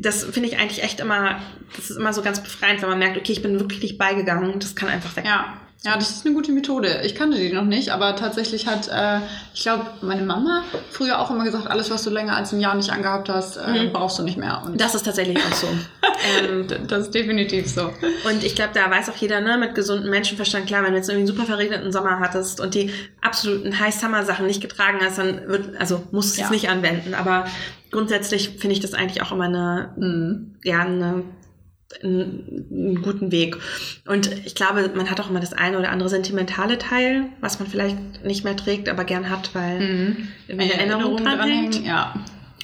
das finde ich eigentlich echt immer, das ist immer so ganz befreiend, wenn man merkt, okay, ich bin wirklich nicht beigegangen, das kann einfach weg. Ja. Ja, das ist eine gute Methode. Ich kannte die noch nicht, aber tatsächlich hat, äh, ich glaube, meine Mama früher auch immer gesagt, alles, was du länger als ein Jahr nicht angehabt hast, äh, Mhm. brauchst du nicht mehr. Und Das ist tatsächlich auch so. ähm, das ist definitiv so. Und ich glaube, da weiß auch jeder, ne, mit gesundem Menschenverstand, klar, wenn du jetzt irgendwie einen super verregneten Sommer hattest und die absoluten High-Summer-Sachen nicht getragen hast, dann wird, also musst du es Ja. nicht anwenden. Aber grundsätzlich finde ich das eigentlich auch immer eine, Mhm. ja, eine, einen, einen guten Weg. Und ich glaube, man hat auch immer das eine oder andere sentimentale Teil, was man vielleicht nicht mehr trägt, aber gern hat, weil Mhm. eine Erinnerung dran dranhängen. hängt. Ja.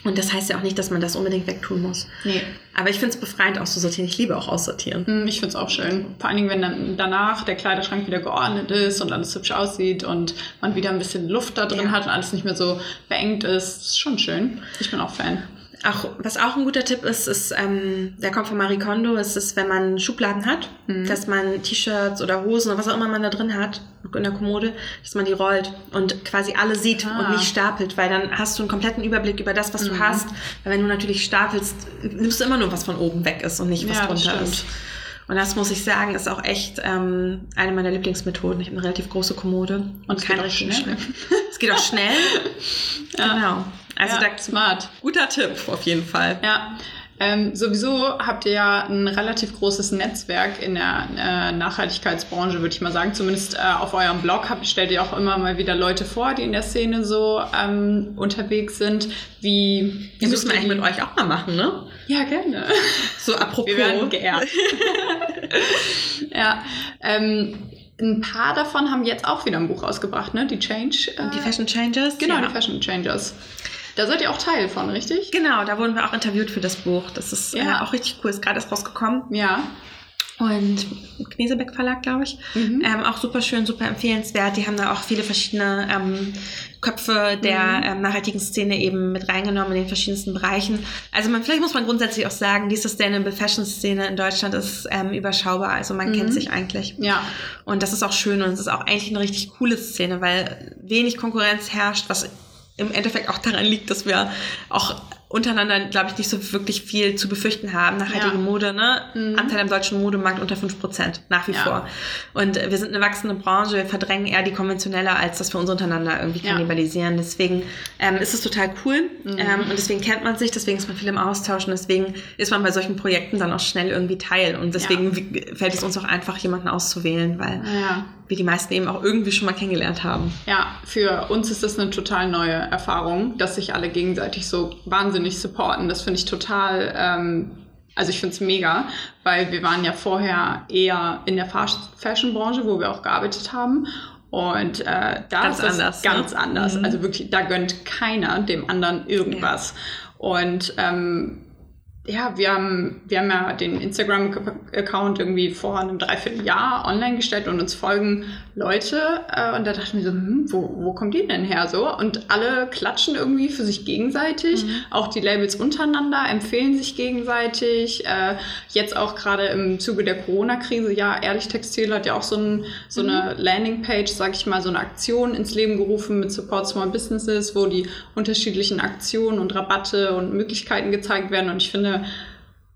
Und das heißt ja auch nicht, dass man das unbedingt wegtun muss. Nee. Aber ich finde es befreiend auszusortieren. Ich liebe auch aussortieren. Hm, Ich finde es auch schön. Vor allen Dingen, wenn dann danach der Kleiderschrank wieder geordnet ist und alles hübsch aussieht und man wieder ein bisschen Luft da drin Ja. hat und alles nicht mehr so beengt ist. ist schon schön. Ich bin auch Fan. Auch, was auch ein guter Tipp ist, ist, ähm, der kommt von Marie Kondo, ist es, wenn man Schubladen hat, Mhm. dass man T-Shirts oder Hosen oder was auch immer man da drin hat, in der Kommode, dass man die rollt und quasi alle sieht Ah. und nicht stapelt, weil dann hast du einen kompletten Überblick über das, was du Mhm. hast. Weil wenn du natürlich stapelst, nimmst du immer nur, was von oben weg ist und nicht, was Ja, drunter ist. Und das muss ich sagen, ist auch echt ähm, eine meiner Lieblingsmethoden. Ich habe eine relativ große Kommode Und geht auch richtigen. Schrank. Es geht auch schnell. Genau. Also ja, da, smart. guter Tipp auf jeden Fall. Ja. Ähm, sowieso habt ihr ja ein relativ großes Netzwerk in der äh, Nachhaltigkeitsbranche, würde ich mal sagen. Zumindest äh, auf eurem Blog habt, stellt ihr auch immer mal wieder Leute vor, die in der Szene so ähm, unterwegs sind. Wie Die müssen wir eigentlich mit euch auch mal machen, ne? Ja, gerne. So apropos. Wir werden geehrt. ja. Ähm, ein paar davon haben jetzt auch wieder ein Buch rausgebracht, ne? Die Change. Äh, die Fashion Changers. Genau, ja. die Fashion Changers. Da seid ihr auch Teil von, richtig? Genau, da wurden wir auch interviewt für das Buch. Das ist Ja. äh, auch richtig cool. Ist gerade erst rausgekommen. Ja. Und Knesebeck Verlag, glaube ich. Mhm. Ähm, auch super schön, super empfehlenswert. Die haben da auch viele verschiedene ähm, Köpfe der Mhm. ähm, nachhaltigen Szene eben mit reingenommen in den verschiedensten Bereichen. Also man, vielleicht muss man grundsätzlich auch sagen, die Sustainable Fashion Szene in Deutschland ist ähm, überschaubar. Also man Mhm. kennt sich eigentlich. Ja. Und das ist auch schön und es ist auch eigentlich eine richtig coole Szene, weil wenig Konkurrenz herrscht, was im Endeffekt auch daran liegt, dass wir auch untereinander, glaube ich, nicht so wirklich viel zu befürchten haben. Nachhaltige Ja. Mode, ne? Mhm. Anteil am deutschen Modemarkt unter 5%, nach wie Ja. vor. Und wir sind eine wachsende Branche, wir verdrängen eher die konventionelle, als dass wir uns untereinander irgendwie Ja. kannibalisieren. Deswegen ähm, ist es total cool Mhm. ähm, und deswegen kennt man sich, deswegen ist man viel im Austausch und deswegen ist man bei solchen Projekten dann auch schnell irgendwie Teil und deswegen fällt es uns auch einfach, jemanden auszuwählen, weil Ja. Wir die meisten eben auch irgendwie schon mal kennengelernt haben. Ja, für uns ist das eine total neue Erfahrung, dass sich alle gegenseitig so wahnsinnig supporten. Das finde ich total, ähm, also ich finde es mega, weil wir waren ja vorher eher in der Fas- Fashion-Branche, wo wir auch gearbeitet haben. Und äh, da Ganz ist das anders, ne? ganz anders. Mhm. Also wirklich, da gönnt keiner dem anderen irgendwas. Und ähm, ja, wir haben, wir haben ja den Instagram-Account irgendwie vor einem Dreivierteljahr online gestellt und uns folgen Leute. Äh, und da dachten wir so, hm, wo, wo kommt die denn her so? Und alle klatschen irgendwie für sich gegenseitig. Mhm. Auch die Labels untereinander empfehlen sich gegenseitig. Äh, jetzt auch gerade im Zuge der Corona-Krise, ja, Ehrlich Textil hat ja auch so, ein, so eine Landingpage, sag ich mal, so eine Aktion ins Leben gerufen mit Support Small Businesses, wo die unterschiedlichen Aktionen und Rabatte und Möglichkeiten gezeigt werden. Und ich finde,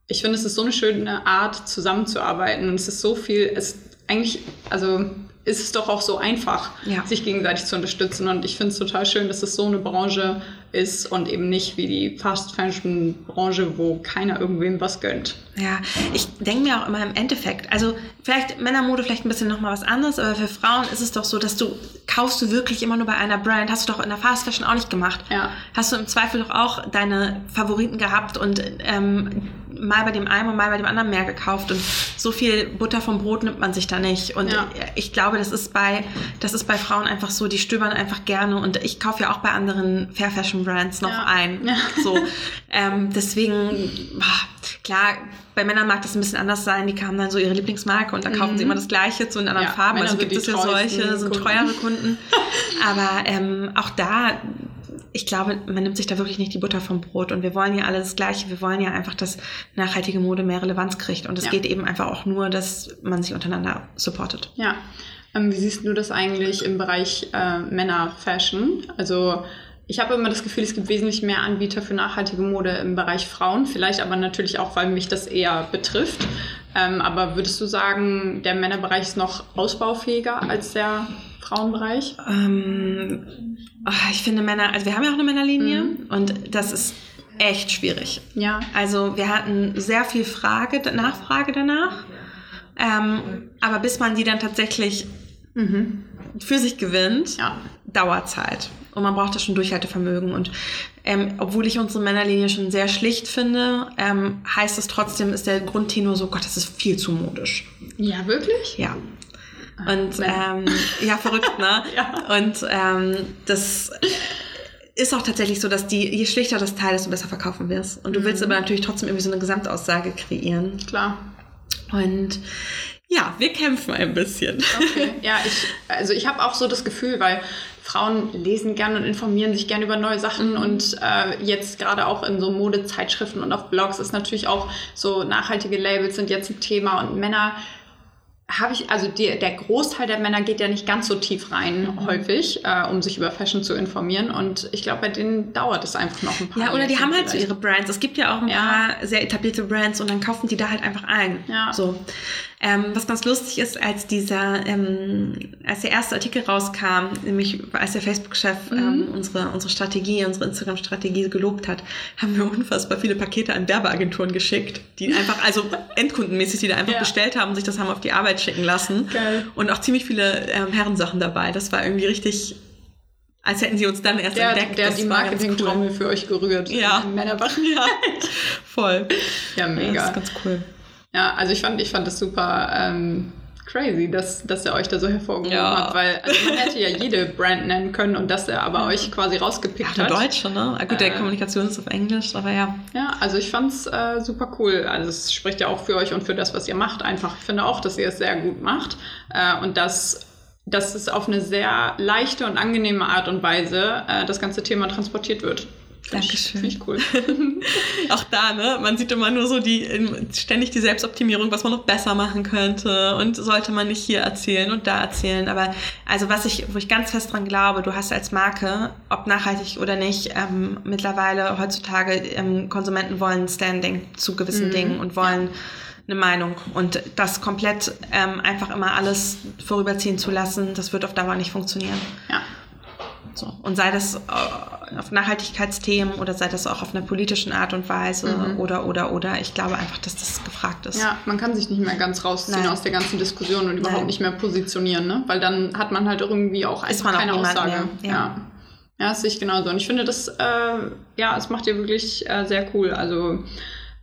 ich finde, es ist so eine schöne Art, zusammenzuarbeiten. Und es ist so viel, es eigentlich, also ist es doch auch so einfach, Ja. sich gegenseitig zu unterstützen. Und ich finde es total schön, dass es so eine Branche ist und eben nicht wie die Fast Fashion Branche, wo keiner irgendwem was gönnt. Ja, ich denke mir auch immer im Endeffekt, also vielleicht Männermode vielleicht ein bisschen nochmal was anderes, aber für Frauen ist es doch so, dass du kaufst du wirklich immer nur bei einer Brand, hast du doch in der Fast Fashion auch nicht gemacht. Ja. Hast du im Zweifel doch auch deine Favoriten gehabt und ähm, mal bei dem einen und mal bei dem anderen mehr gekauft und so viel Butter vom Brot nimmt man sich da nicht. Und Ja. ich glaube, das ist bei das ist bei Frauen einfach so, die stöbern einfach gerne und ich kaufe ja auch bei anderen Fair Fashion Brands noch Ja. ein. Ja. So, ähm, deswegen, klar, bei Männern mag das ein bisschen anders sein. Die haben dann so ihre Lieblingsmarke und da kaufen sie immer das Gleiche zu in anderen Farben. Männer Also sind gibt es ja solche, so Kunden. treuere Kunden. Aber ähm, auch da ich glaube, man nimmt sich da wirklich nicht die Butter vom Brot. Und wir wollen ja alle das Gleiche. Wir wollen ja einfach, dass nachhaltige Mode mehr Relevanz kriegt. Und es Ja. geht eben einfach auch nur, dass man sich untereinander supportet. Ja. Ähm, wie siehst du das eigentlich im Bereich äh, Männer-Fashion? Also ich habe immer das Gefühl, es gibt wesentlich mehr Anbieter für nachhaltige Mode im Bereich Frauen. Vielleicht aber natürlich auch, weil mich das eher betrifft. Ähm, aber würdest du sagen, der Männerbereich ist noch ausbaufähiger als der Frauenbereich? Ähm, ah, ich finde Männer, also wir haben ja auch eine Männerlinie Mhm. und das ist echt schwierig. Ja. Also wir hatten sehr viel Frage, Nachfrage danach. Ähm, aber bis man die dann tatsächlich Mhm. für sich gewinnt, Ja. dauert Zeit. Und man braucht da schon Durchhaltevermögen. Und ähm, obwohl ich unsere Männerlinie schon sehr schlicht finde, ähm, heißt es trotzdem, ist der Grundtenor so, Gott, das ist viel zu modisch. Ja, wirklich? Ja. Und ähm, ja, verrückt, ne? Ja. Und ähm, das ist auch tatsächlich so, dass die, je schlichter das Teil, desto besser verkaufen wirst. Und du willst aber natürlich trotzdem irgendwie so eine Gesamtaussage kreieren. Klar. Und ja, wir kämpfen ein bisschen. Okay. Ja, ich, also ich habe auch so das Gefühl, weil Frauen lesen gern und informieren sich gern über neue Sachen und äh, jetzt gerade auch in so Modezeitschriften und auf Blogs ist natürlich auch so nachhaltige Labels sind jetzt ein Thema und Männer habe ich, also die, der Großteil der Männer geht ja nicht ganz so tief rein häufig, äh, um sich über Fashion zu informieren und ich glaube, bei denen dauert es einfach noch ein paar Ja, oder die haben halt so vielleicht. ihre Brands. Es gibt ja auch ein Ja. paar sehr etablierte Brands und dann kaufen die da halt einfach ein. Ja. So. Ähm, was ganz lustig ist, als dieser, ähm, als der erste Artikel rauskam, nämlich als der Facebook-Chef ähm, unsere, unsere Strategie, unsere Instagram-Strategie gelobt hat, haben wir unfassbar viele Pakete an Werbeagenturen geschickt, die einfach, also endkundenmäßig, die da einfach Ja. bestellt haben und sich das haben auf die Arbeit schicken lassen. Geil. Und auch ziemlich viele ähm, Herrensachen dabei. Das war irgendwie richtig, als hätten sie uns dann erst der, entdeckt. der hat die ganz cool. Marketingtrommel für euch gerührt. Ja. Im Männerbereich. Ja, voll. Ja, mega. Das ist ganz cool. Ja, also ich fand, ich fand das super ähm, crazy, dass, dass er euch da so hervorgehoben Ja. hat, weil also man hätte ja jede Brand nennen können und dass er aber euch quasi rausgepickt Ach, der hat. Deutsche, ne? Ah, Gut, der Äh. Kommunikation ist auf Englisch, aber ja. Ja, also ich fand's äh, super cool. Also es spricht ja auch für euch und für das, was ihr macht. Einfach, ich finde auch, dass ihr es sehr gut macht äh, und dass, dass es auf eine sehr leichte und angenehme Art und Weise äh, das ganze Thema transportiert wird. Finde Dankeschön. find ich cool. Auch da, ne? Man sieht immer nur so die, ständig die Selbstoptimierung, was man noch besser machen könnte und sollte man nicht hier erzählen und da erzählen. Aber also was ich, wo ich ganz fest dran glaube, du hast als Marke, ob nachhaltig oder nicht, ähm, mittlerweile heutzutage ähm, Konsumenten wollen Standing zu gewissen Mhm. Dingen und wollen eine Meinung. Und das komplett ähm, einfach immer alles vorüberziehen zu lassen, das wird auf Dauer nicht funktionieren. ja. So. Und sei das äh, auf Nachhaltigkeitsthemen oder sei das auch auf einer politischen Art und Weise Mhm. oder, oder, oder. Ich glaube einfach, dass das gefragt ist. Ja, man kann sich nicht mehr ganz rausziehen Nein. aus der ganzen Diskussion und überhaupt Nein. nicht mehr positionieren, ne? Weil dann hat man halt irgendwie auch einfach auch keine Aussage. ja. Ja. ja, das sehe ich genauso. Und ich finde das, äh, ja, es macht ihr wirklich äh, sehr cool. Also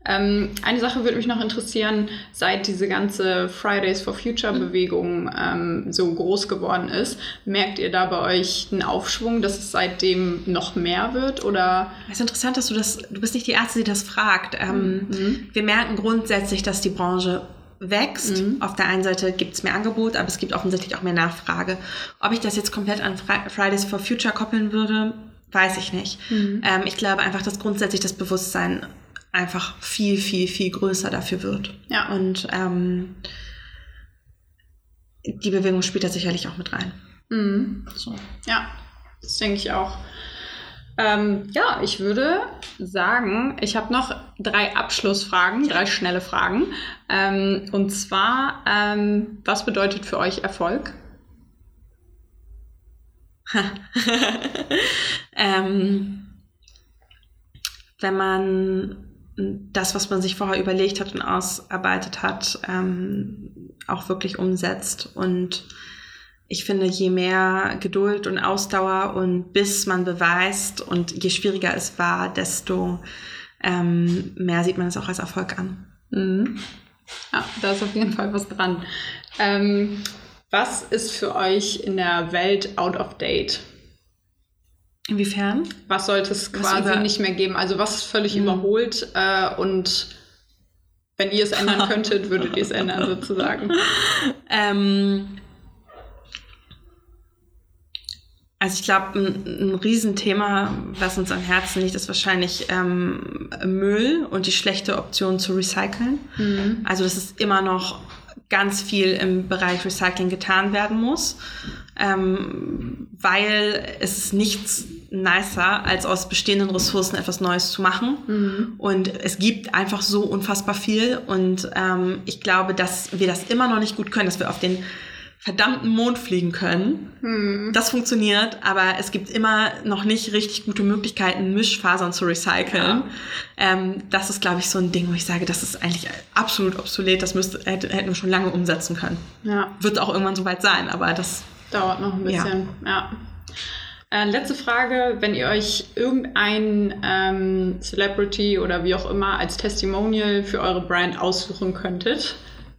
ähm, eine Sache würde mich noch interessieren, seit diese ganze Fridays for Future Bewegung ähm, so groß geworden ist, merkt ihr da bei euch einen Aufschwung, dass es seitdem noch mehr wird oder? Es ist interessant, dass du das, du bist nicht die Erste, die das fragt. Ähm, Mhm. Wir merken grundsätzlich, dass die Branche wächst. Mhm. Auf der einen Seite gibt es mehr Angebot, aber es gibt offensichtlich auch mehr Nachfrage. Ob ich das jetzt komplett an Fri Fridays for Future koppeln würde, weiß ich nicht. Mhm. Ähm, ich glaube einfach, dass grundsätzlich das Bewusstsein einfach viel, viel, viel größer dafür wird. Ja. Und ähm, die Bewegung spielt da sicherlich auch mit rein. Mhm. So. Ja, das denke ich auch. Ähm, ja, ich würde sagen, ich habe noch drei Abschlussfragen, drei schnelle Fragen. Ähm, und zwar, ähm, was bedeutet für euch Erfolg? ähm, wenn man das, was man sich vorher überlegt hat und ausarbeitet hat, ähm, auch wirklich umsetzt. Und ich finde, je mehr Geduld und Ausdauer und bis man beweist und je schwieriger es war, desto ähm, mehr sieht man es auch als Erfolg an. Mhm. Ja, da ist auf jeden Fall was dran. Ähm, was ist für euch in der Welt out of date? Inwiefern? Was sollte es quasi über- nicht mehr geben? Also was ist völlig Mhm. überholt äh, und wenn ihr es ändern könntet, würdet ihr es ändern sozusagen? Ähm, Also ich glaube, ein, ein Riesenthema, was uns am Herzen liegt, ist wahrscheinlich ähm, Müll und die schlechte Option zu recyceln. Mhm. Also dass es immer noch ganz viel im Bereich Recycling getan werden muss, ähm, weil es ist nichts nicer, als aus bestehenden Ressourcen etwas Neues zu machen. Mhm. Und es gibt einfach so unfassbar viel. Und ähm, ich glaube, dass wir das immer noch nicht gut können, dass wir auf den verdammten Mond fliegen können. Hm. Das funktioniert, aber es gibt immer noch nicht richtig gute Möglichkeiten, Mischfasern zu recyceln. Ja. Ähm, das ist, glaube ich, so ein Ding, wo ich sage, das ist eigentlich absolut obsolet. Das müsste, hätte, hätten wir schon lange umsetzen können. Ja. Wird auch irgendwann soweit sein, aber das dauert noch ein bisschen. Ja. Äh, letzte Frage, wenn ihr euch irgendein ähm, Celebrity oder wie auch immer als Testimonial für eure Brand aussuchen könntet,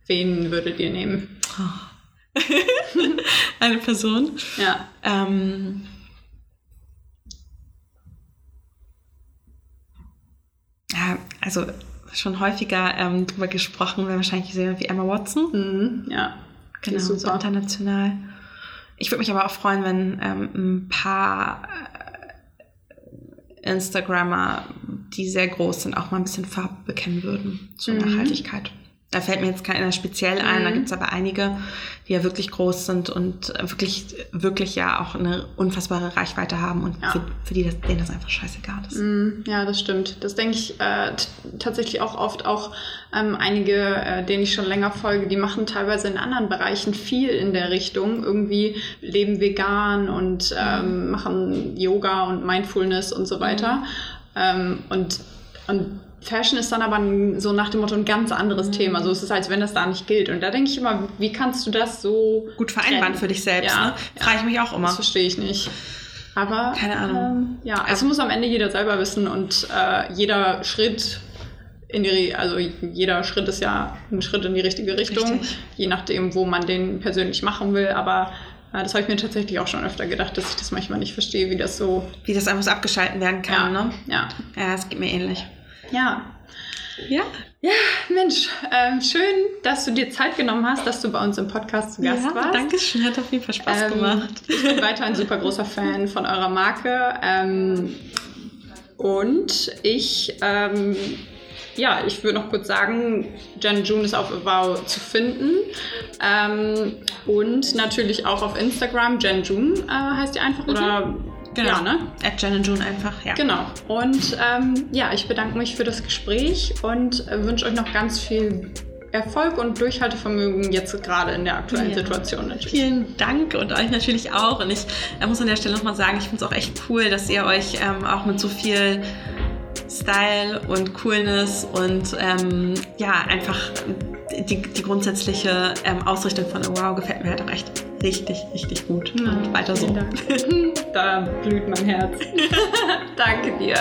wen würdet ihr nehmen? Oh. eine Person. Ja. Ähm, ja, also schon häufiger ähm, drüber gesprochen, wäre wahrscheinlich jemand wie Emma Watson. Mhm, ja. Genau, so international. Ich würde mich aber auch freuen, wenn ähm, ein paar äh, Instagrammer, die sehr groß sind, auch mal ein bisschen Farbe bekennen würden zur mhm. Nachhaltigkeit. Da fällt mir jetzt keiner speziell ein, mhm. da gibt es aber einige, die ja wirklich groß sind und wirklich, wirklich ja auch eine unfassbare Reichweite haben und ja. für, für, die das, denen das einfach scheißegal ist. Mhm. Ja, das stimmt. Das denke ich äh, tatsächlich auch oft. Auch ähm, einige, äh, denen ich schon länger folge, die machen teilweise in anderen Bereichen viel in der Richtung. Irgendwie leben vegan und ähm, mhm. machen Yoga und Mindfulness und so weiter. Mhm. Ähm, und, und Fashion ist dann aber so nach dem Motto ein ganz anderes mhm. Thema. So ist es, als wenn das da nicht gilt. Und da denke ich immer, wie kannst du das so gut vereinbaren für dich selbst? Ja, ne? Frage ich mich auch immer. Das verstehe ich nicht. Aber keine Ahnung. Ähm, ja, also, also muss am Ende jeder selber wissen und äh, jeder Schritt in die, also jeder Schritt ist ja ein Schritt in die richtige Richtung, Richtig. je nachdem, wo man den persönlich machen will. Aber äh, das habe ich mir tatsächlich auch schon öfter gedacht, dass ich das manchmal nicht verstehe, wie das so. Wie das einfach so abgeschalten werden kann, ja, ne? Ja. Ja, es geht mir ähnlich. Ja. Ja. Ja, Mensch, ähm, schön, dass du dir Zeit genommen hast, dass du bei uns im Podcast zu Gast ja, warst. Danke schön, hat auf jeden Fall Spaß ähm, gemacht. Ich bin weiter ein super großer Fan von eurer Marke. Ähm, und ich, ähm, ja, ich würde noch kurz sagen, Jen June ist auf Avow zu finden. Ähm, und natürlich auch auf Instagram. Jen June äh, heißt die einfach, mhm. oder Genau. Ja, ne? At Jen June einfach, ja. Genau. Und ähm, ja, ich bedanke mich für das Gespräch und äh, wünsche euch noch ganz viel Erfolg und Durchhaltevermögen jetzt gerade in der aktuellen ja. Situation natürlich. Vielen Dank und euch natürlich auch. Und ich äh, muss an der Stelle nochmal sagen, ich finde es auch echt cool, dass ihr euch ähm, auch mit so viel Style und Coolness und ähm, ja, einfach die, die grundsätzliche ähm, Ausrichtung von oh, Wow gefällt mir halt auch echt richtig, richtig gut. Mhm. Und weiter so. da blüht mein Herz. Danke dir.